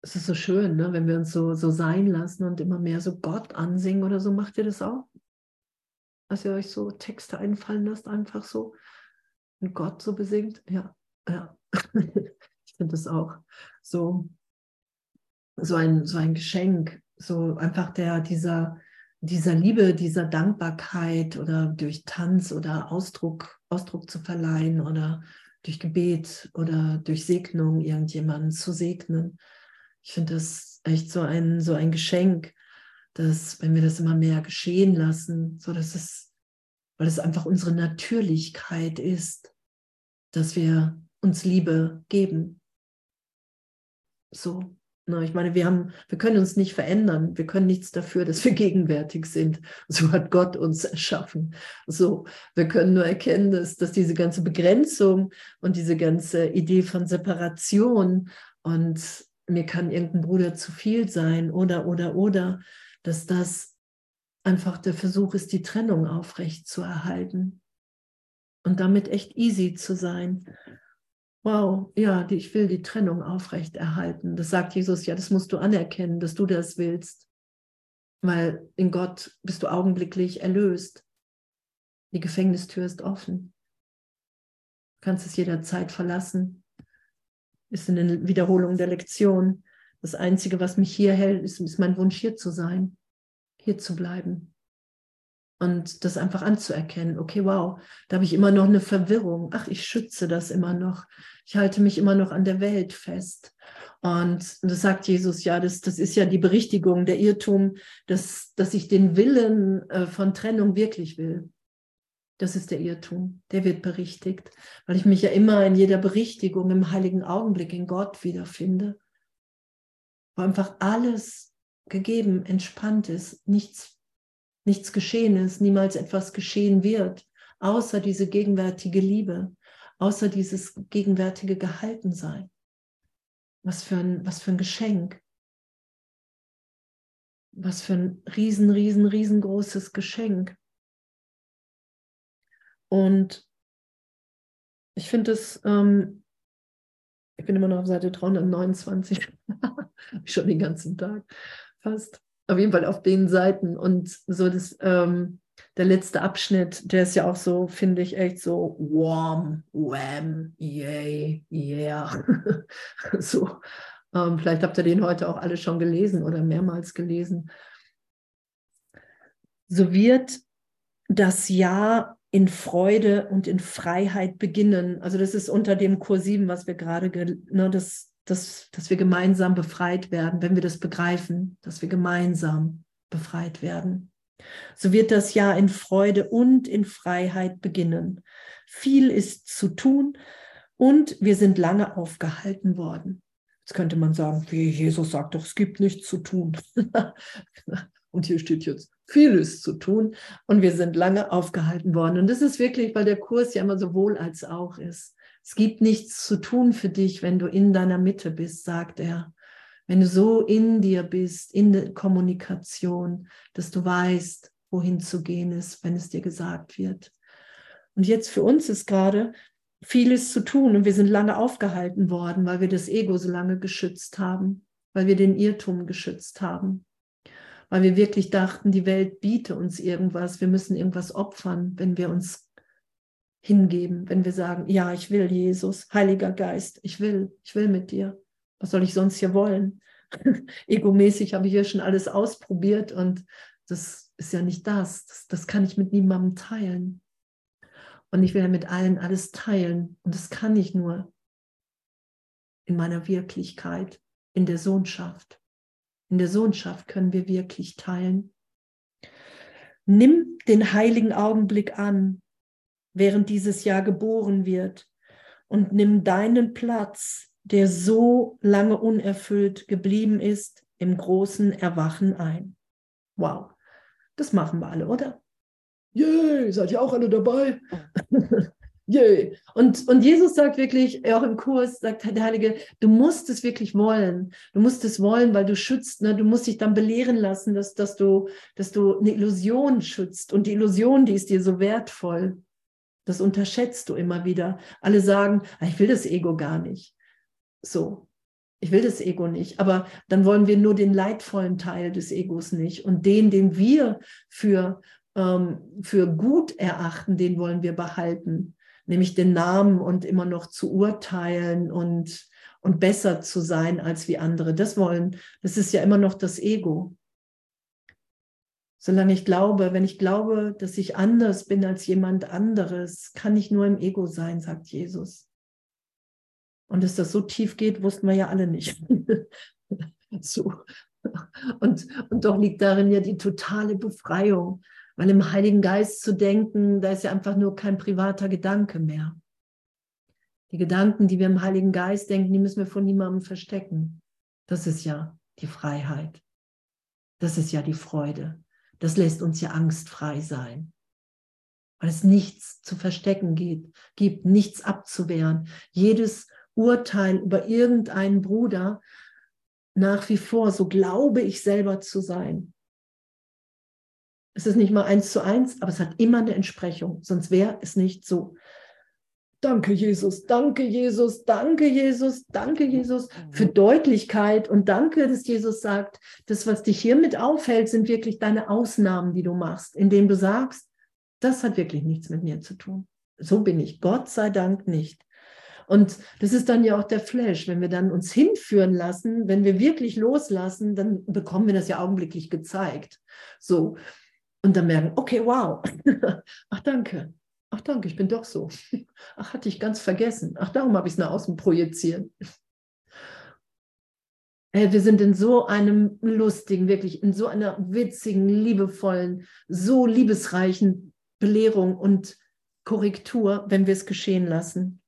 Es ist so schön, ne? wenn wir uns so, so sein lassen und immer mehr so Gott ansingen oder so. Macht ihr das auch? Dass ihr euch so Texte einfallen lasst, einfach so und Gott so besingt? Ja, ja. Ich finde das auch so, so, ein, so ein Geschenk, so einfach der, dieser, dieser Liebe, dieser Dankbarkeit oder durch Tanz oder Ausdruck, Ausdruck zu verleihen oder durch Gebet oder durch Segnung irgendjemanden zu segnen. Ich finde das echt so ein, so ein Geschenk, dass, wenn wir das immer mehr geschehen lassen, so dass es, weil es einfach unsere Natürlichkeit ist, dass wir uns Liebe geben. So, na, ich meine, wir haben, wir können uns nicht verändern. Wir können nichts dafür, dass wir gegenwärtig sind. So hat Gott uns erschaffen. So, wir können nur erkennen, dass, dass diese ganze Begrenzung und diese ganze Idee von Separation und mir kann irgendein Bruder zu viel sein oder, oder, oder, dass das einfach der Versuch ist, die Trennung aufrecht zu erhalten und damit echt easy zu sein. Wow, ja, die, ich will die Trennung aufrechterhalten. Das sagt Jesus, ja, das musst du anerkennen, dass du das willst. Weil in Gott bist du augenblicklich erlöst. Die Gefängnistür ist offen. Du kannst es jederzeit verlassen. Ist in der Wiederholung der Lektion. Das Einzige, was mich hier hält, ist, ist mein Wunsch, hier zu sein, hier zu bleiben und das einfach anzuerkennen. Okay, wow, da habe ich immer noch eine Verwirrung. Ach, ich schütze das immer noch. Ich halte mich immer noch an der Welt fest. Und das sagt Jesus, ja, das, das ist ja die Berichtigung, der Irrtum, dass, dass ich den Willen äh, von Trennung wirklich will. Das ist der Irrtum, der wird berichtigt, weil ich mich ja immer in jeder Berichtigung im heiligen Augenblick in Gott wiederfinde, wo einfach alles gegeben, entspannt ist, nichts nichts geschehen ist, niemals etwas geschehen wird, außer diese gegenwärtige Liebe, außer dieses gegenwärtige Gehaltensein. Was für ein, was für ein Geschenk. Was für ein riesen, riesen, riesengroßes Geschenk. Und ich finde es, ähm, ich bin immer noch auf Seite 329, schon den ganzen Tag fast. Auf jeden Fall auf den Seiten und so das, ähm, der letzte Abschnitt, der ist ja auch so, finde ich, echt so warm, wham, yay, yeah. so, ähm, vielleicht habt ihr den heute auch alle schon gelesen oder mehrmals gelesen. So wird das Jahr in Freude und in Freiheit beginnen. Also das ist unter dem Kursiven, was wir gerade, ne, das, das, dass wir gemeinsam befreit werden, wenn wir das begreifen, dass wir gemeinsam befreit werden. So wird das Jahr in Freude und in Freiheit beginnen. Viel ist zu tun und wir sind lange aufgehalten worden. Jetzt könnte man sagen, wie Jesus sagt doch, es gibt nichts zu tun. und hier steht jetzt, viel ist zu tun und wir sind lange aufgehalten worden. Und das ist wirklich, weil der Kurs ja immer sowohl als auch ist. Es gibt nichts zu tun für dich, wenn du in deiner Mitte bist, sagt er. Wenn du so in dir bist, in der Kommunikation, dass du weißt, wohin zu gehen ist, wenn es dir gesagt wird. Und jetzt für uns ist gerade vieles zu tun und wir sind lange aufgehalten worden, weil wir das Ego so lange geschützt haben, weil wir den Irrtum geschützt haben, weil wir wirklich dachten, die Welt biete uns irgendwas, wir müssen irgendwas opfern, wenn wir uns hingeben, wenn wir sagen, ja, ich will Jesus, Heiliger Geist, ich will, ich will mit dir. Was soll ich sonst hier wollen? Egomäßig habe ich hier schon alles ausprobiert und das ist ja nicht das. das. Das kann ich mit niemandem teilen. Und ich will ja mit allen alles teilen. Und das kann ich nur in meiner Wirklichkeit, in der Sohnschaft. In der Sohnschaft können wir wirklich teilen. Nimm den heiligen Augenblick an, während dieses Jahr geboren wird, und nimm deinen Platz der so lange unerfüllt geblieben ist, im großen Erwachen ein. Wow, das machen wir alle, oder? Yay, seid ihr auch alle dabei? Yay. Und, und Jesus sagt wirklich, auch im Kurs, sagt der Heilige, du musst es wirklich wollen. Du musst es wollen, weil du schützt. Ne? Du musst dich dann belehren lassen, dass, dass, du, dass du eine Illusion schützt. Und die Illusion, die ist dir so wertvoll. Das unterschätzt du immer wieder. Alle sagen, ah, ich will das Ego gar nicht. So, ich will das Ego nicht, aber dann wollen wir nur den leidvollen Teil des Egos nicht. Und den, den wir für, ähm, für gut erachten, den wollen wir behalten, nämlich den Namen und immer noch zu urteilen und, und besser zu sein als wie andere. Das wollen, das ist ja immer noch das Ego. Solange ich glaube, wenn ich glaube, dass ich anders bin als jemand anderes, kann ich nur im Ego sein, sagt Jesus. Und dass das so tief geht, wussten wir ja alle nicht. so. Und, und doch liegt darin ja die totale Befreiung, weil im Heiligen Geist zu denken, da ist ja einfach nur kein privater Gedanke mehr. Die Gedanken, die wir im Heiligen Geist denken, die müssen wir von niemandem verstecken. Das ist ja die Freiheit. Das ist ja die Freude. Das lässt uns ja angstfrei sein. Weil es nichts zu verstecken geht, gibt, nichts abzuwehren. Jedes Urteil über irgendeinen Bruder nach wie vor, so glaube ich selber zu sein. Es ist nicht mal eins zu eins, aber es hat immer eine Entsprechung, sonst wäre es nicht so. Danke, Jesus, danke, Jesus, danke, Jesus, danke, Jesus für Deutlichkeit und danke, dass Jesus sagt, das, was dich hiermit aufhält, sind wirklich deine Ausnahmen, die du machst, indem du sagst, das hat wirklich nichts mit mir zu tun. So bin ich, Gott sei Dank nicht. Und das ist dann ja auch der Flash, wenn wir dann uns hinführen lassen, wenn wir wirklich loslassen, dann bekommen wir das ja augenblicklich gezeigt. So. Und dann merken, okay, wow. Ach, danke. Ach, danke, ich bin doch so. Ach, hatte ich ganz vergessen. Ach, darum habe ich es nach außen projiziert. Wir sind in so einem lustigen, wirklich in so einer witzigen, liebevollen, so liebesreichen Belehrung und Korrektur, wenn wir es geschehen lassen.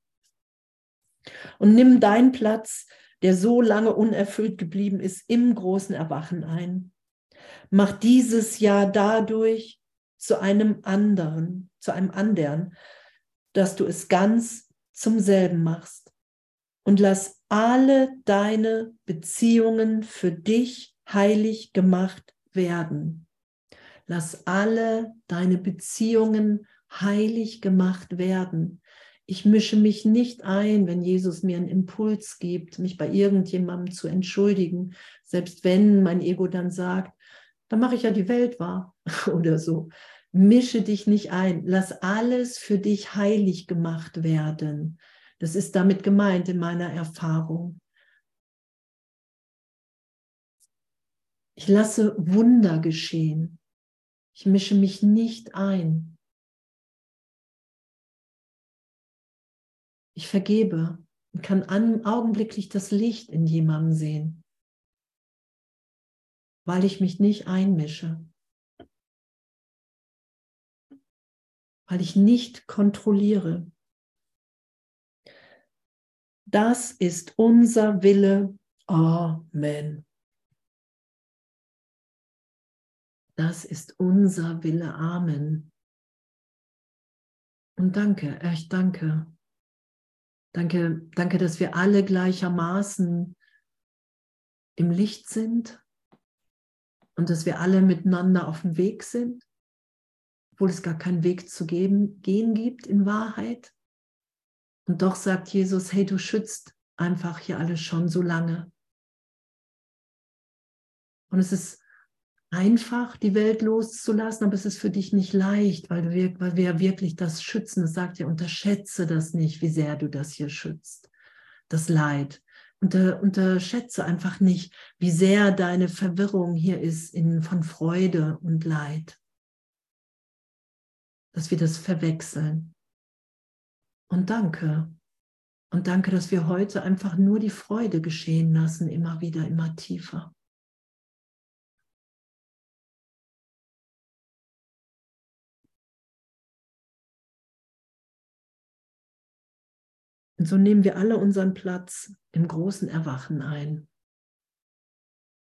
Und nimm deinen Platz, der so lange unerfüllt geblieben ist, im großen Erwachen ein. Mach dieses Jahr dadurch zu einem anderen, zu einem anderen, dass du es ganz zum selben machst. Und lass alle deine Beziehungen für dich heilig gemacht werden. Lass alle deine Beziehungen heilig gemacht werden Ich mische mich nicht ein, wenn Jesus mir einen Impuls gibt, mich bei irgendjemandem zu entschuldigen, selbst wenn mein Ego dann sagt, dann mache ich ja die Welt wahr oder so. Mische dich nicht ein. Lass alles für dich heilig gemacht werden. Das ist damit gemeint in meiner Erfahrung. Ich lasse Wunder geschehen. Ich mische mich nicht ein. Ich vergebe und kann an, augenblicklich das Licht in jemandem sehen, weil ich mich nicht einmische, weil ich nicht kontrolliere. Das ist unser Wille. Amen. Das ist unser Wille. Amen. Und danke, echt danke. Danke, danke, dass wir alle gleichermaßen im Licht sind und dass wir alle miteinander auf dem Weg sind, obwohl es gar keinen Weg zu geben, gehen gibt in Wahrheit. Und doch sagt Jesus, hey, du schützt einfach hier alles schon so lange. Und es ist einfach, die Welt loszulassen, aber es ist für dich nicht leicht, weil, du, weil wir wirklich das schützen. Es sagt ja, unterschätze das nicht, wie sehr du das hier schützt, das Leid. Unter, unterschätze einfach nicht, wie sehr deine Verwirrung hier ist in, von Freude und Leid. Dass wir das verwechseln. Und danke. Und danke, dass wir heute einfach nur die Freude geschehen lassen, immer wieder, immer tiefer. Und so nehmen wir alle unseren Platz im großen Erwachen ein.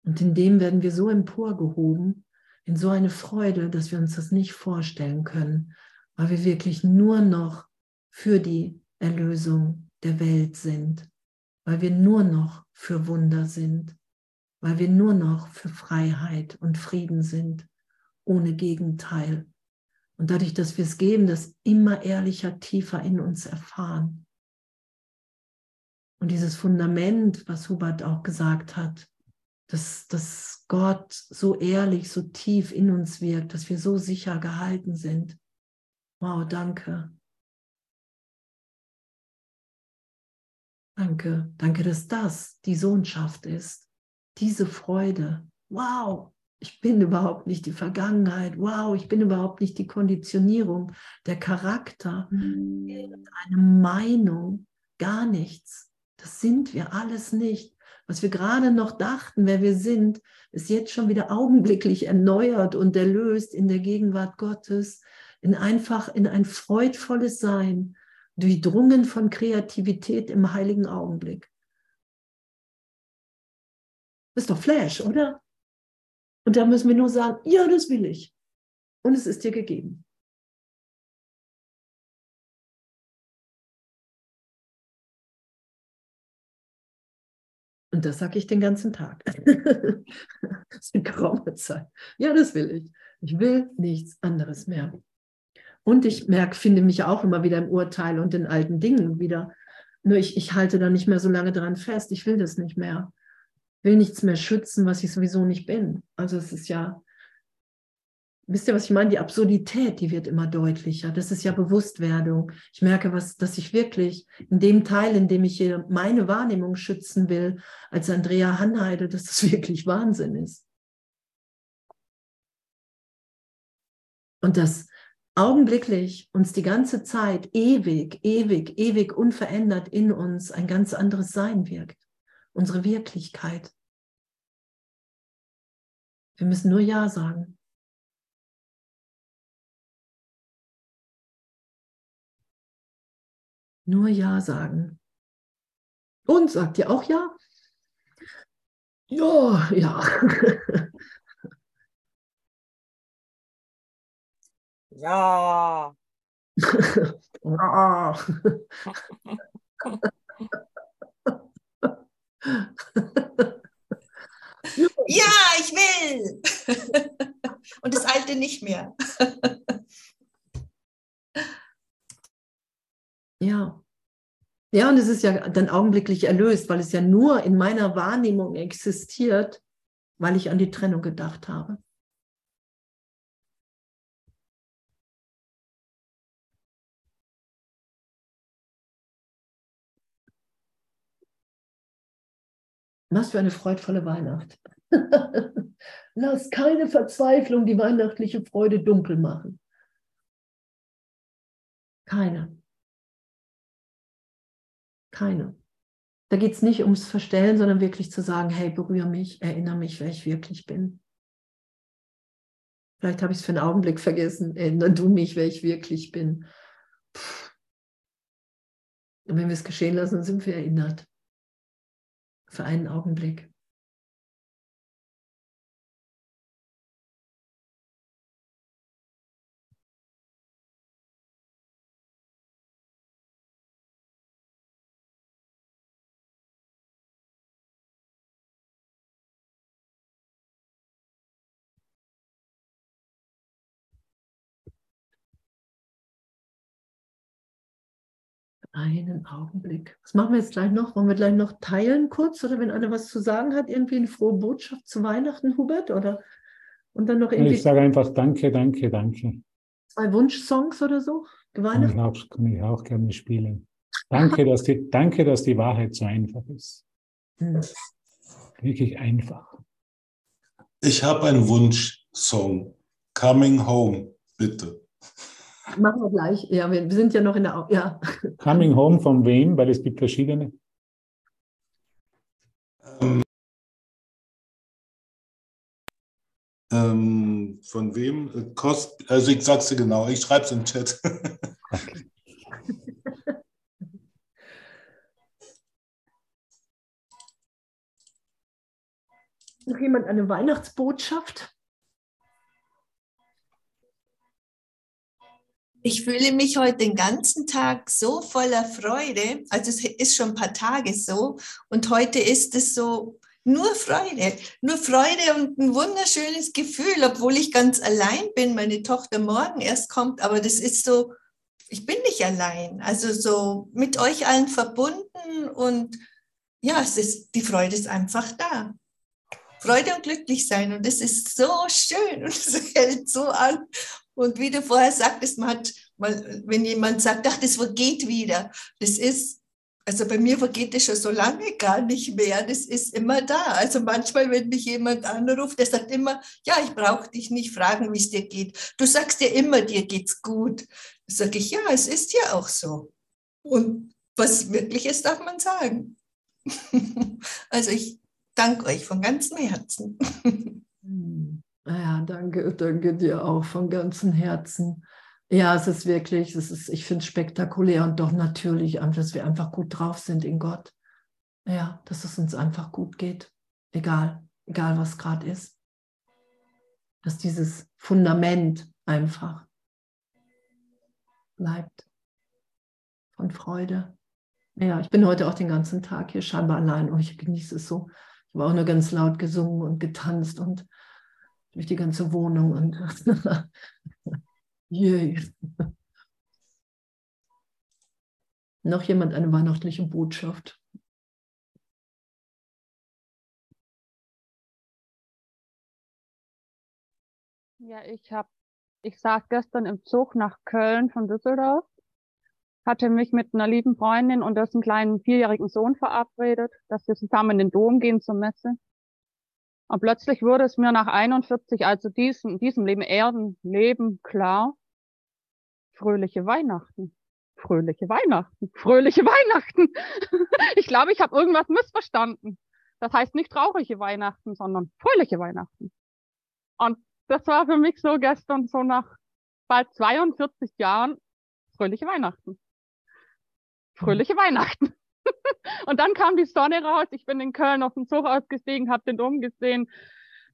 Und in dem werden wir so emporgehoben, in so eine Freude, dass wir uns das nicht vorstellen können, weil wir wirklich nur noch für die Erlösung der Welt sind, weil wir nur noch für Wunder sind, weil wir nur noch für Freiheit und Frieden sind, ohne Gegenteil. Und dadurch, dass wir es geben, das immer ehrlicher, tiefer in uns erfahren. Und dieses Fundament, was Hubert auch gesagt hat, dass, dass Gott so ehrlich, so tief in uns wirkt, dass wir so sicher gehalten sind. Wow, danke. Danke, danke, dass das die Sohnschaft ist. Diese Freude. Wow, ich bin überhaupt nicht die Vergangenheit. Wow, ich bin überhaupt nicht die Konditionierung, der Charakter, eine Meinung, gar nichts. Das sind wir alles nicht. Was wir gerade noch dachten, wer wir sind, ist jetzt schon wieder augenblicklich erneuert und erlöst in der Gegenwart Gottes, in einfach in ein freudvolles Sein, durchdrungen von Kreativität im heiligen Augenblick. Das ist doch Flash, oder? Und da müssen wir nur sagen, ja, das will ich. Und es ist dir gegeben. Das sage ich den ganzen Tag. das ist eine graue Zeit. Ja, das will ich. Ich will nichts anderes mehr. Und ich merke, finde mich auch immer wieder im Urteil und in alten Dingen wieder. Nur ich, ich halte da nicht mehr so lange dran fest. Ich will das nicht mehr. Will nichts mehr schützen, was ich sowieso nicht bin. Also es ist ja wisst ihr, was ich meine? Die Absurdität, die wird immer deutlicher. Das ist ja Bewusstwerdung. Ich merke, was, dass ich wirklich in dem Teil, in dem ich hier meine Wahrnehmung schützen will, als Andrea Hanheide, dass das wirklich Wahnsinn ist. Und dass augenblicklich uns die ganze Zeit ewig, ewig, ewig unverändert in uns ein ganz anderes Sein wirkt. Unsere Wirklichkeit. Wir müssen nur Ja sagen. Nur Ja sagen. Und sagt ihr auch Ja? Ja, ja. Ja. ja, ich will. Und das alte nicht mehr. Ja. Ja, und es ist ja dann augenblicklich erlöst, weil es ja nur in meiner Wahrnehmung existiert, weil ich an die Trennung gedacht habe. Was für eine freudvolle Weihnacht. Lass keine Verzweiflung die weihnachtliche Freude dunkel machen. Keine. Keine. Da geht es nicht ums Verstellen, sondern wirklich zu sagen, hey, berühre mich, erinnere mich, wer ich wirklich bin. Vielleicht habe ich es für einen Augenblick vergessen. Erinnere du mich, wer ich wirklich bin. Und wenn wir es geschehen lassen, sind wir erinnert. Für einen Augenblick. Einen Augenblick. Was machen wir jetzt gleich noch? Wollen wir gleich noch teilen kurz? Oder wenn einer was zu sagen hat, irgendwie eine frohe Botschaft zu Weihnachten, Hubert? Oder und dann noch irgendwie. Ich sage einfach Danke, danke, danke. Zwei Wunschsongs oder so? Kann ich, auch, kann ich auch gerne spielen. Danke, dass die, danke, dass die Wahrheit so einfach ist. Hm. Wirklich einfach. Ich habe einen Wunschsong. Coming Home, bitte. Machen wir gleich. Ja, wir, sind ja noch in der. Ja. Coming Home von wem? Weil es gibt verschiedene. Ähm, ähm, von wem? Kost, also ich sag's dir genau, ich schreibe es im Chat. Noch jemand eine Weihnachtsbotschaft? Ich fühle mich heute den ganzen Tag so voller Freude. Also es ist schon ein paar Tage so. Und heute ist es so nur Freude. Nur Freude und ein wunderschönes Gefühl, obwohl ich ganz allein bin. Meine Tochter morgen erst kommt. Aber das ist so, ich bin nicht allein. Also so mit euch allen verbunden. Und ja, es ist, die Freude ist einfach da. Freude und glücklich sein. Und es ist so schön und es hält so an. Und wie du vorher sagtest, man hat mal, wenn jemand sagt, ach, das vergeht wieder, das ist, also bei mir vergeht das schon so lange gar nicht mehr. Das ist immer da. Also manchmal, wenn mich jemand anruft, der sagt immer, ja, ich brauche dich nicht fragen, wie es dir geht. Du sagst ja immer, dir geht's gut. Sage ich, ja, es ist ja auch so. Und was wirklich ist, darf man sagen. also ich danke euch von ganzem Herzen. Hm. Ja, danke, danke dir auch von ganzem Herzen. Ja, es ist wirklich, es ist, ich finde es spektakulär und doch natürlich, dass wir einfach gut drauf sind in Gott. Ja, dass es uns einfach gut geht, egal, egal was gerade ist. Dass dieses Fundament einfach bleibt von Freude. Ja, ich bin heute auch den ganzen Tag hier scheinbar allein und ich genieße es so. Ich habe auch nur ganz laut gesungen und getanzt und durch die ganze Wohnung und yay. Noch jemand eine weihnachtliche Botschaft? Ja, ich habe, ich saß gestern im Zug nach Köln von Düsseldorf, hatte mich mit einer lieben Freundin und dessen kleinen vierjährigen Sohn verabredet, dass wir zusammen in den Dom gehen zur Messe. Und plötzlich wurde es mir nach 41, also diesem, diesem Leben, Erdenleben klar, fröhliche Weihnachten. Fröhliche Weihnachten. Fröhliche Weihnachten. ich glaube, ich habe irgendwas missverstanden. Das heißt nicht traurige Weihnachten, sondern fröhliche Weihnachten. Und das war für mich so gestern so nach bald 42 Jahren fröhliche Weihnachten. Fröhliche Weihnachten. und dann kam die Sonne raus. Ich bin in Köln auf dem Zug ausgestiegen, habe den Dom gesehen.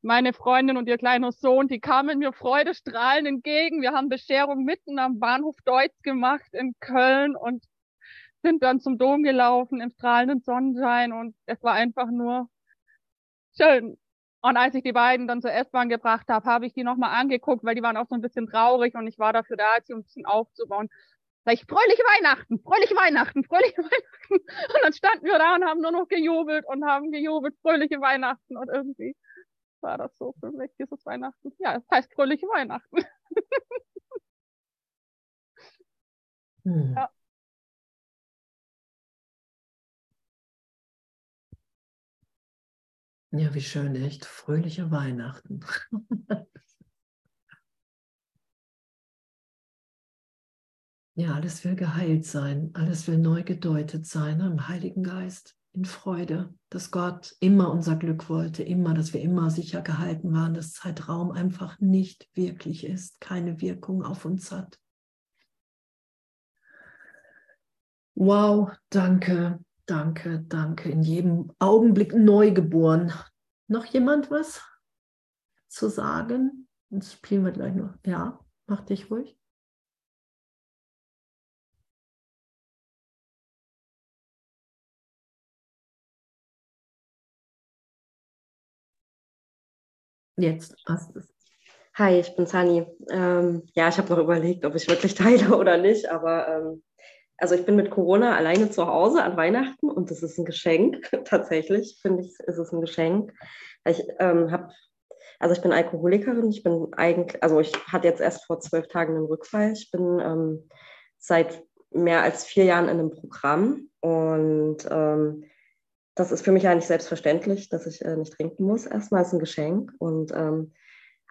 Meine Freundin und ihr kleiner Sohn, die kamen mir freudestrahlend entgegen. Wir haben Bescherung mitten am Bahnhof Deutz gemacht in Köln und sind dann zum Dom gelaufen im strahlenden Sonnenschein und es war einfach nur schön. Und als ich die beiden dann zur S-Bahn gebracht habe, habe ich die nochmal angeguckt, weil die waren auch so ein bisschen traurig und ich war dafür da, sie ein bisschen aufzubauen. Sag ich, fröhliche Weihnachten, fröhliche Weihnachten, fröhliche Weihnachten. Und dann standen wir da und haben nur noch gejubelt und haben gejubelt, fröhliche Weihnachten. Und irgendwie war das so für mich, dieses Weihnachten. Ja, es heißt fröhliche Weihnachten. Hm. Ja. Ja, wie schön, echt. Fröhliche Weihnachten. Ja, alles will geheilt sein, alles will neu gedeutet sein ne, im Heiligen Geist, in Freude, dass Gott immer unser Glück wollte, immer, dass wir immer sicher gehalten waren, dass Zeitraum einfach nicht wirklich ist, keine Wirkung auf uns hat. Wow, danke, danke, danke. In jedem Augenblick neu geboren. Noch jemand was zu sagen? Jetzt spielen wir gleich noch. Ja, mach dich ruhig. Jetzt du es. Hi, ich bin Sani. Ähm, ja, ich habe noch überlegt, ob ich wirklich teile oder nicht, aber ähm, also ich bin mit Corona alleine zu Hause an Weihnachten und das ist ein Geschenk. Tatsächlich finde ich, ist es ein Geschenk. Ich ähm, habe, also ich bin Alkoholikerin. Ich bin eigentlich, also ich hatte jetzt erst vor zwölf Tagen einen Rückfall. Ich bin ähm, seit mehr als vier Jahren in einem Programm und ähm, das ist für mich eigentlich selbstverständlich, dass ich äh, nicht trinken muss. Erstmal ist ein Geschenk und ähm,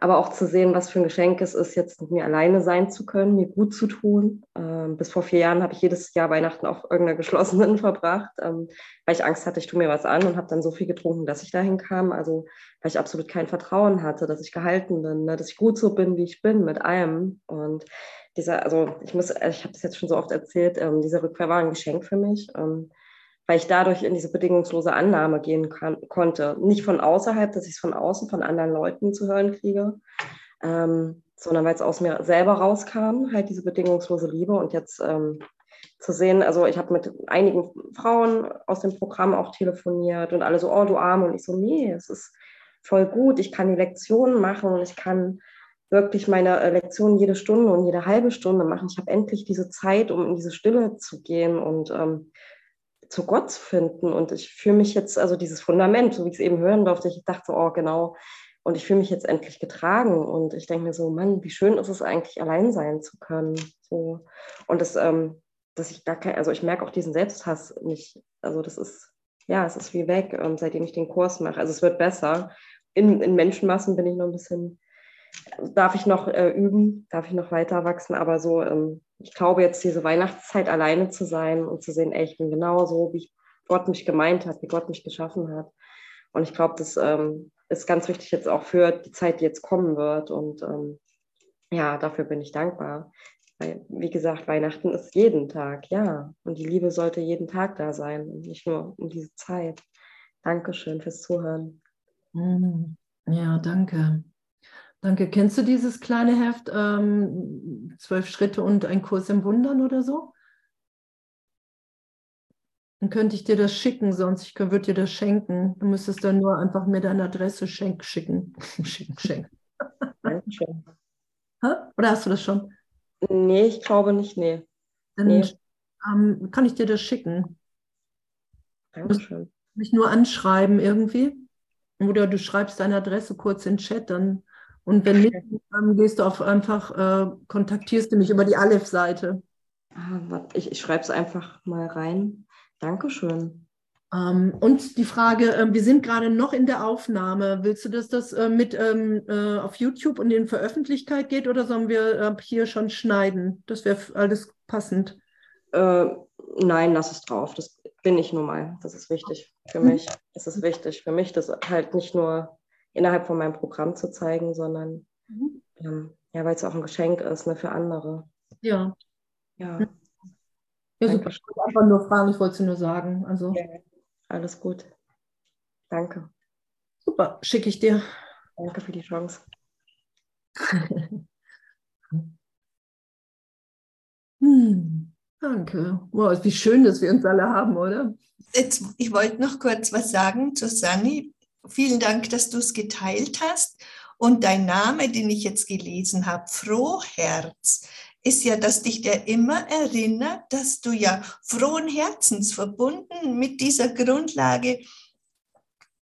aber auch zu sehen, was für ein Geschenk es ist, jetzt mit mir alleine sein zu können, mir gut zu tun. Ähm, bis vor vier Jahren habe ich jedes Jahr Weihnachten auf irgendeiner geschlossenen verbracht, ähm, weil ich Angst hatte, ich tue mir was an und habe dann so viel getrunken, dass ich dahin kam. Also weil ich absolut kein Vertrauen hatte, dass ich gehalten bin, ne, dass ich gut so bin, wie ich bin, mit allem. Und dieser, also ich muss, ich habe das jetzt schon so oft erzählt, ähm, dieser Rückkehr war ein Geschenk für mich. Ähm, weil ich dadurch in diese bedingungslose Annahme gehen kann, konnte. Nicht von außerhalb, dass ich es von außen, von anderen Leuten zu hören kriege, ähm, sondern weil es aus mir selber rauskam, halt diese bedingungslose Liebe. Und jetzt ähm, zu sehen, also ich habe mit einigen Frauen aus dem Programm auch telefoniert und alle so, oh du Arme. Und ich so, nee, es ist voll gut, ich kann die Lektionen machen und ich kann wirklich meine äh, Lektionen jede Stunde und jede halbe Stunde machen. Ich habe endlich diese Zeit, um in diese Stille zu gehen und ähm, zu Gott zu finden. Und ich fühle mich jetzt, also dieses Fundament, so wie ich es eben hören durfte, ich dachte so, oh genau, und ich fühle mich jetzt endlich getragen. Und ich denke mir so, Mann, wie schön ist es eigentlich, allein sein zu können. So. Und das, ähm, dass ich gar kein, also ich merke auch diesen Selbsthass nicht. Also das ist, ja, es ist wie weg, ähm, seitdem ich den Kurs mache. Also es wird besser. In, in Menschenmassen bin ich noch ein bisschen, darf ich noch äh, üben, darf ich noch weiter wachsen, aber so ähm, ich glaube jetzt diese Weihnachtszeit alleine zu sein und zu sehen, ey, ich bin genau so, wie Gott mich gemeint hat, wie Gott mich geschaffen hat. Und ich glaube, das ähm, ist ganz wichtig jetzt auch für die Zeit, die jetzt kommen wird. Und ähm, ja, dafür bin ich dankbar. Weil, wie gesagt, Weihnachten ist jeden Tag, ja. Und die Liebe sollte jeden Tag da sein und nicht nur in diese Zeit. Dankeschön fürs Zuhören. Mm, ja, danke. Danke. Kennst du dieses kleine Heft, ähm, Zwölf Schritte und ein Kurs im Wundern oder so? Dann könnte ich dir das schicken, sonst ich würde dir das schenken. Du müsstest dann nur einfach mir deine Adresse schenk, schicken. schicken, schenken. Dankeschön. Oder hast du das schon? Nee, ich glaube nicht, nee. Dann Nee. ähm, kann ich dir das schicken. Dankeschön. Mich nur anschreiben irgendwie. Oder du schreibst deine Adresse kurz in den Chat, dann und wenn nicht, dann gehst du auf einfach, äh, kontaktierst du mich über die Aleph-Seite. Ah, ich ich schreibe es einfach mal rein. Dankeschön. Ähm, und die Frage, ähm, wir sind gerade noch in der Aufnahme. Willst du, dass das äh, mit ähm, äh, auf YouTube und in Veröffentlichkeit geht oder sollen wir äh, hier schon schneiden? Das wäre alles passend. Äh, nein, lass es drauf. Das bin ich nun mal. Das ist wichtig für mich. Das ist wichtig für mich, das halt nicht nur innerhalb von meinem Programm zu zeigen, sondern Mhm. ähm, ja, weil es auch ein Geschenk ist ne, für andere. Ja, Ja, ja super. Ich wollte einfach nur fragen, ich wollte es nur sagen. Also Ja. alles gut. Danke. super, schicke ich dir. Danke für die Chance. Hm, danke. Wow, wie schön, dass wir uns alle haben, oder? Jetzt, ich wollte noch kurz was sagen zu Sani. Vielen Dank, dass du es geteilt hast. Und dein Name, den ich jetzt gelesen habe, Frohherz, ist ja, dass dich der immer erinnert, dass du ja frohen Herzens verbunden mit dieser Grundlage,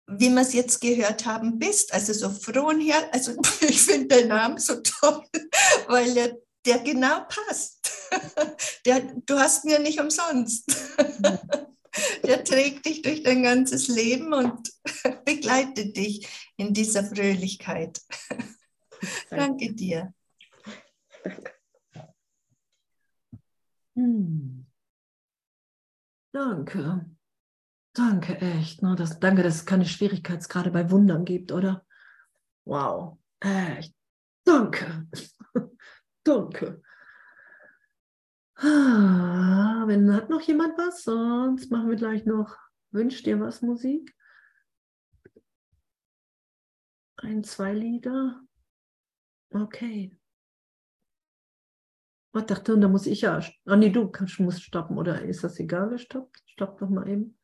wie wir es jetzt gehört haben, bist. Also so frohen Herzens, also ich finde den Namen so toll, weil er der genau passt. Der, du hast ja nicht umsonst. Der trägt dich durch dein ganzes Leben und begleitet dich in dieser Fröhlichkeit. Danke dir. Hm. Danke. Danke, echt. Ne? Das, danke, dass es keine Schwierigkeitsgrade bei Wundern gibt, oder? Wow. Echt. Danke. danke. Ah, wenn hat noch jemand was, sonst machen wir gleich noch. Wünscht dir was Musik? Ein, zwei Lieder. Okay. Ich dachte, da muss ich ja. Ah, nee, du kannst, musst stoppen, oder ist das egal, wer stoppt? Stopp doch mal eben.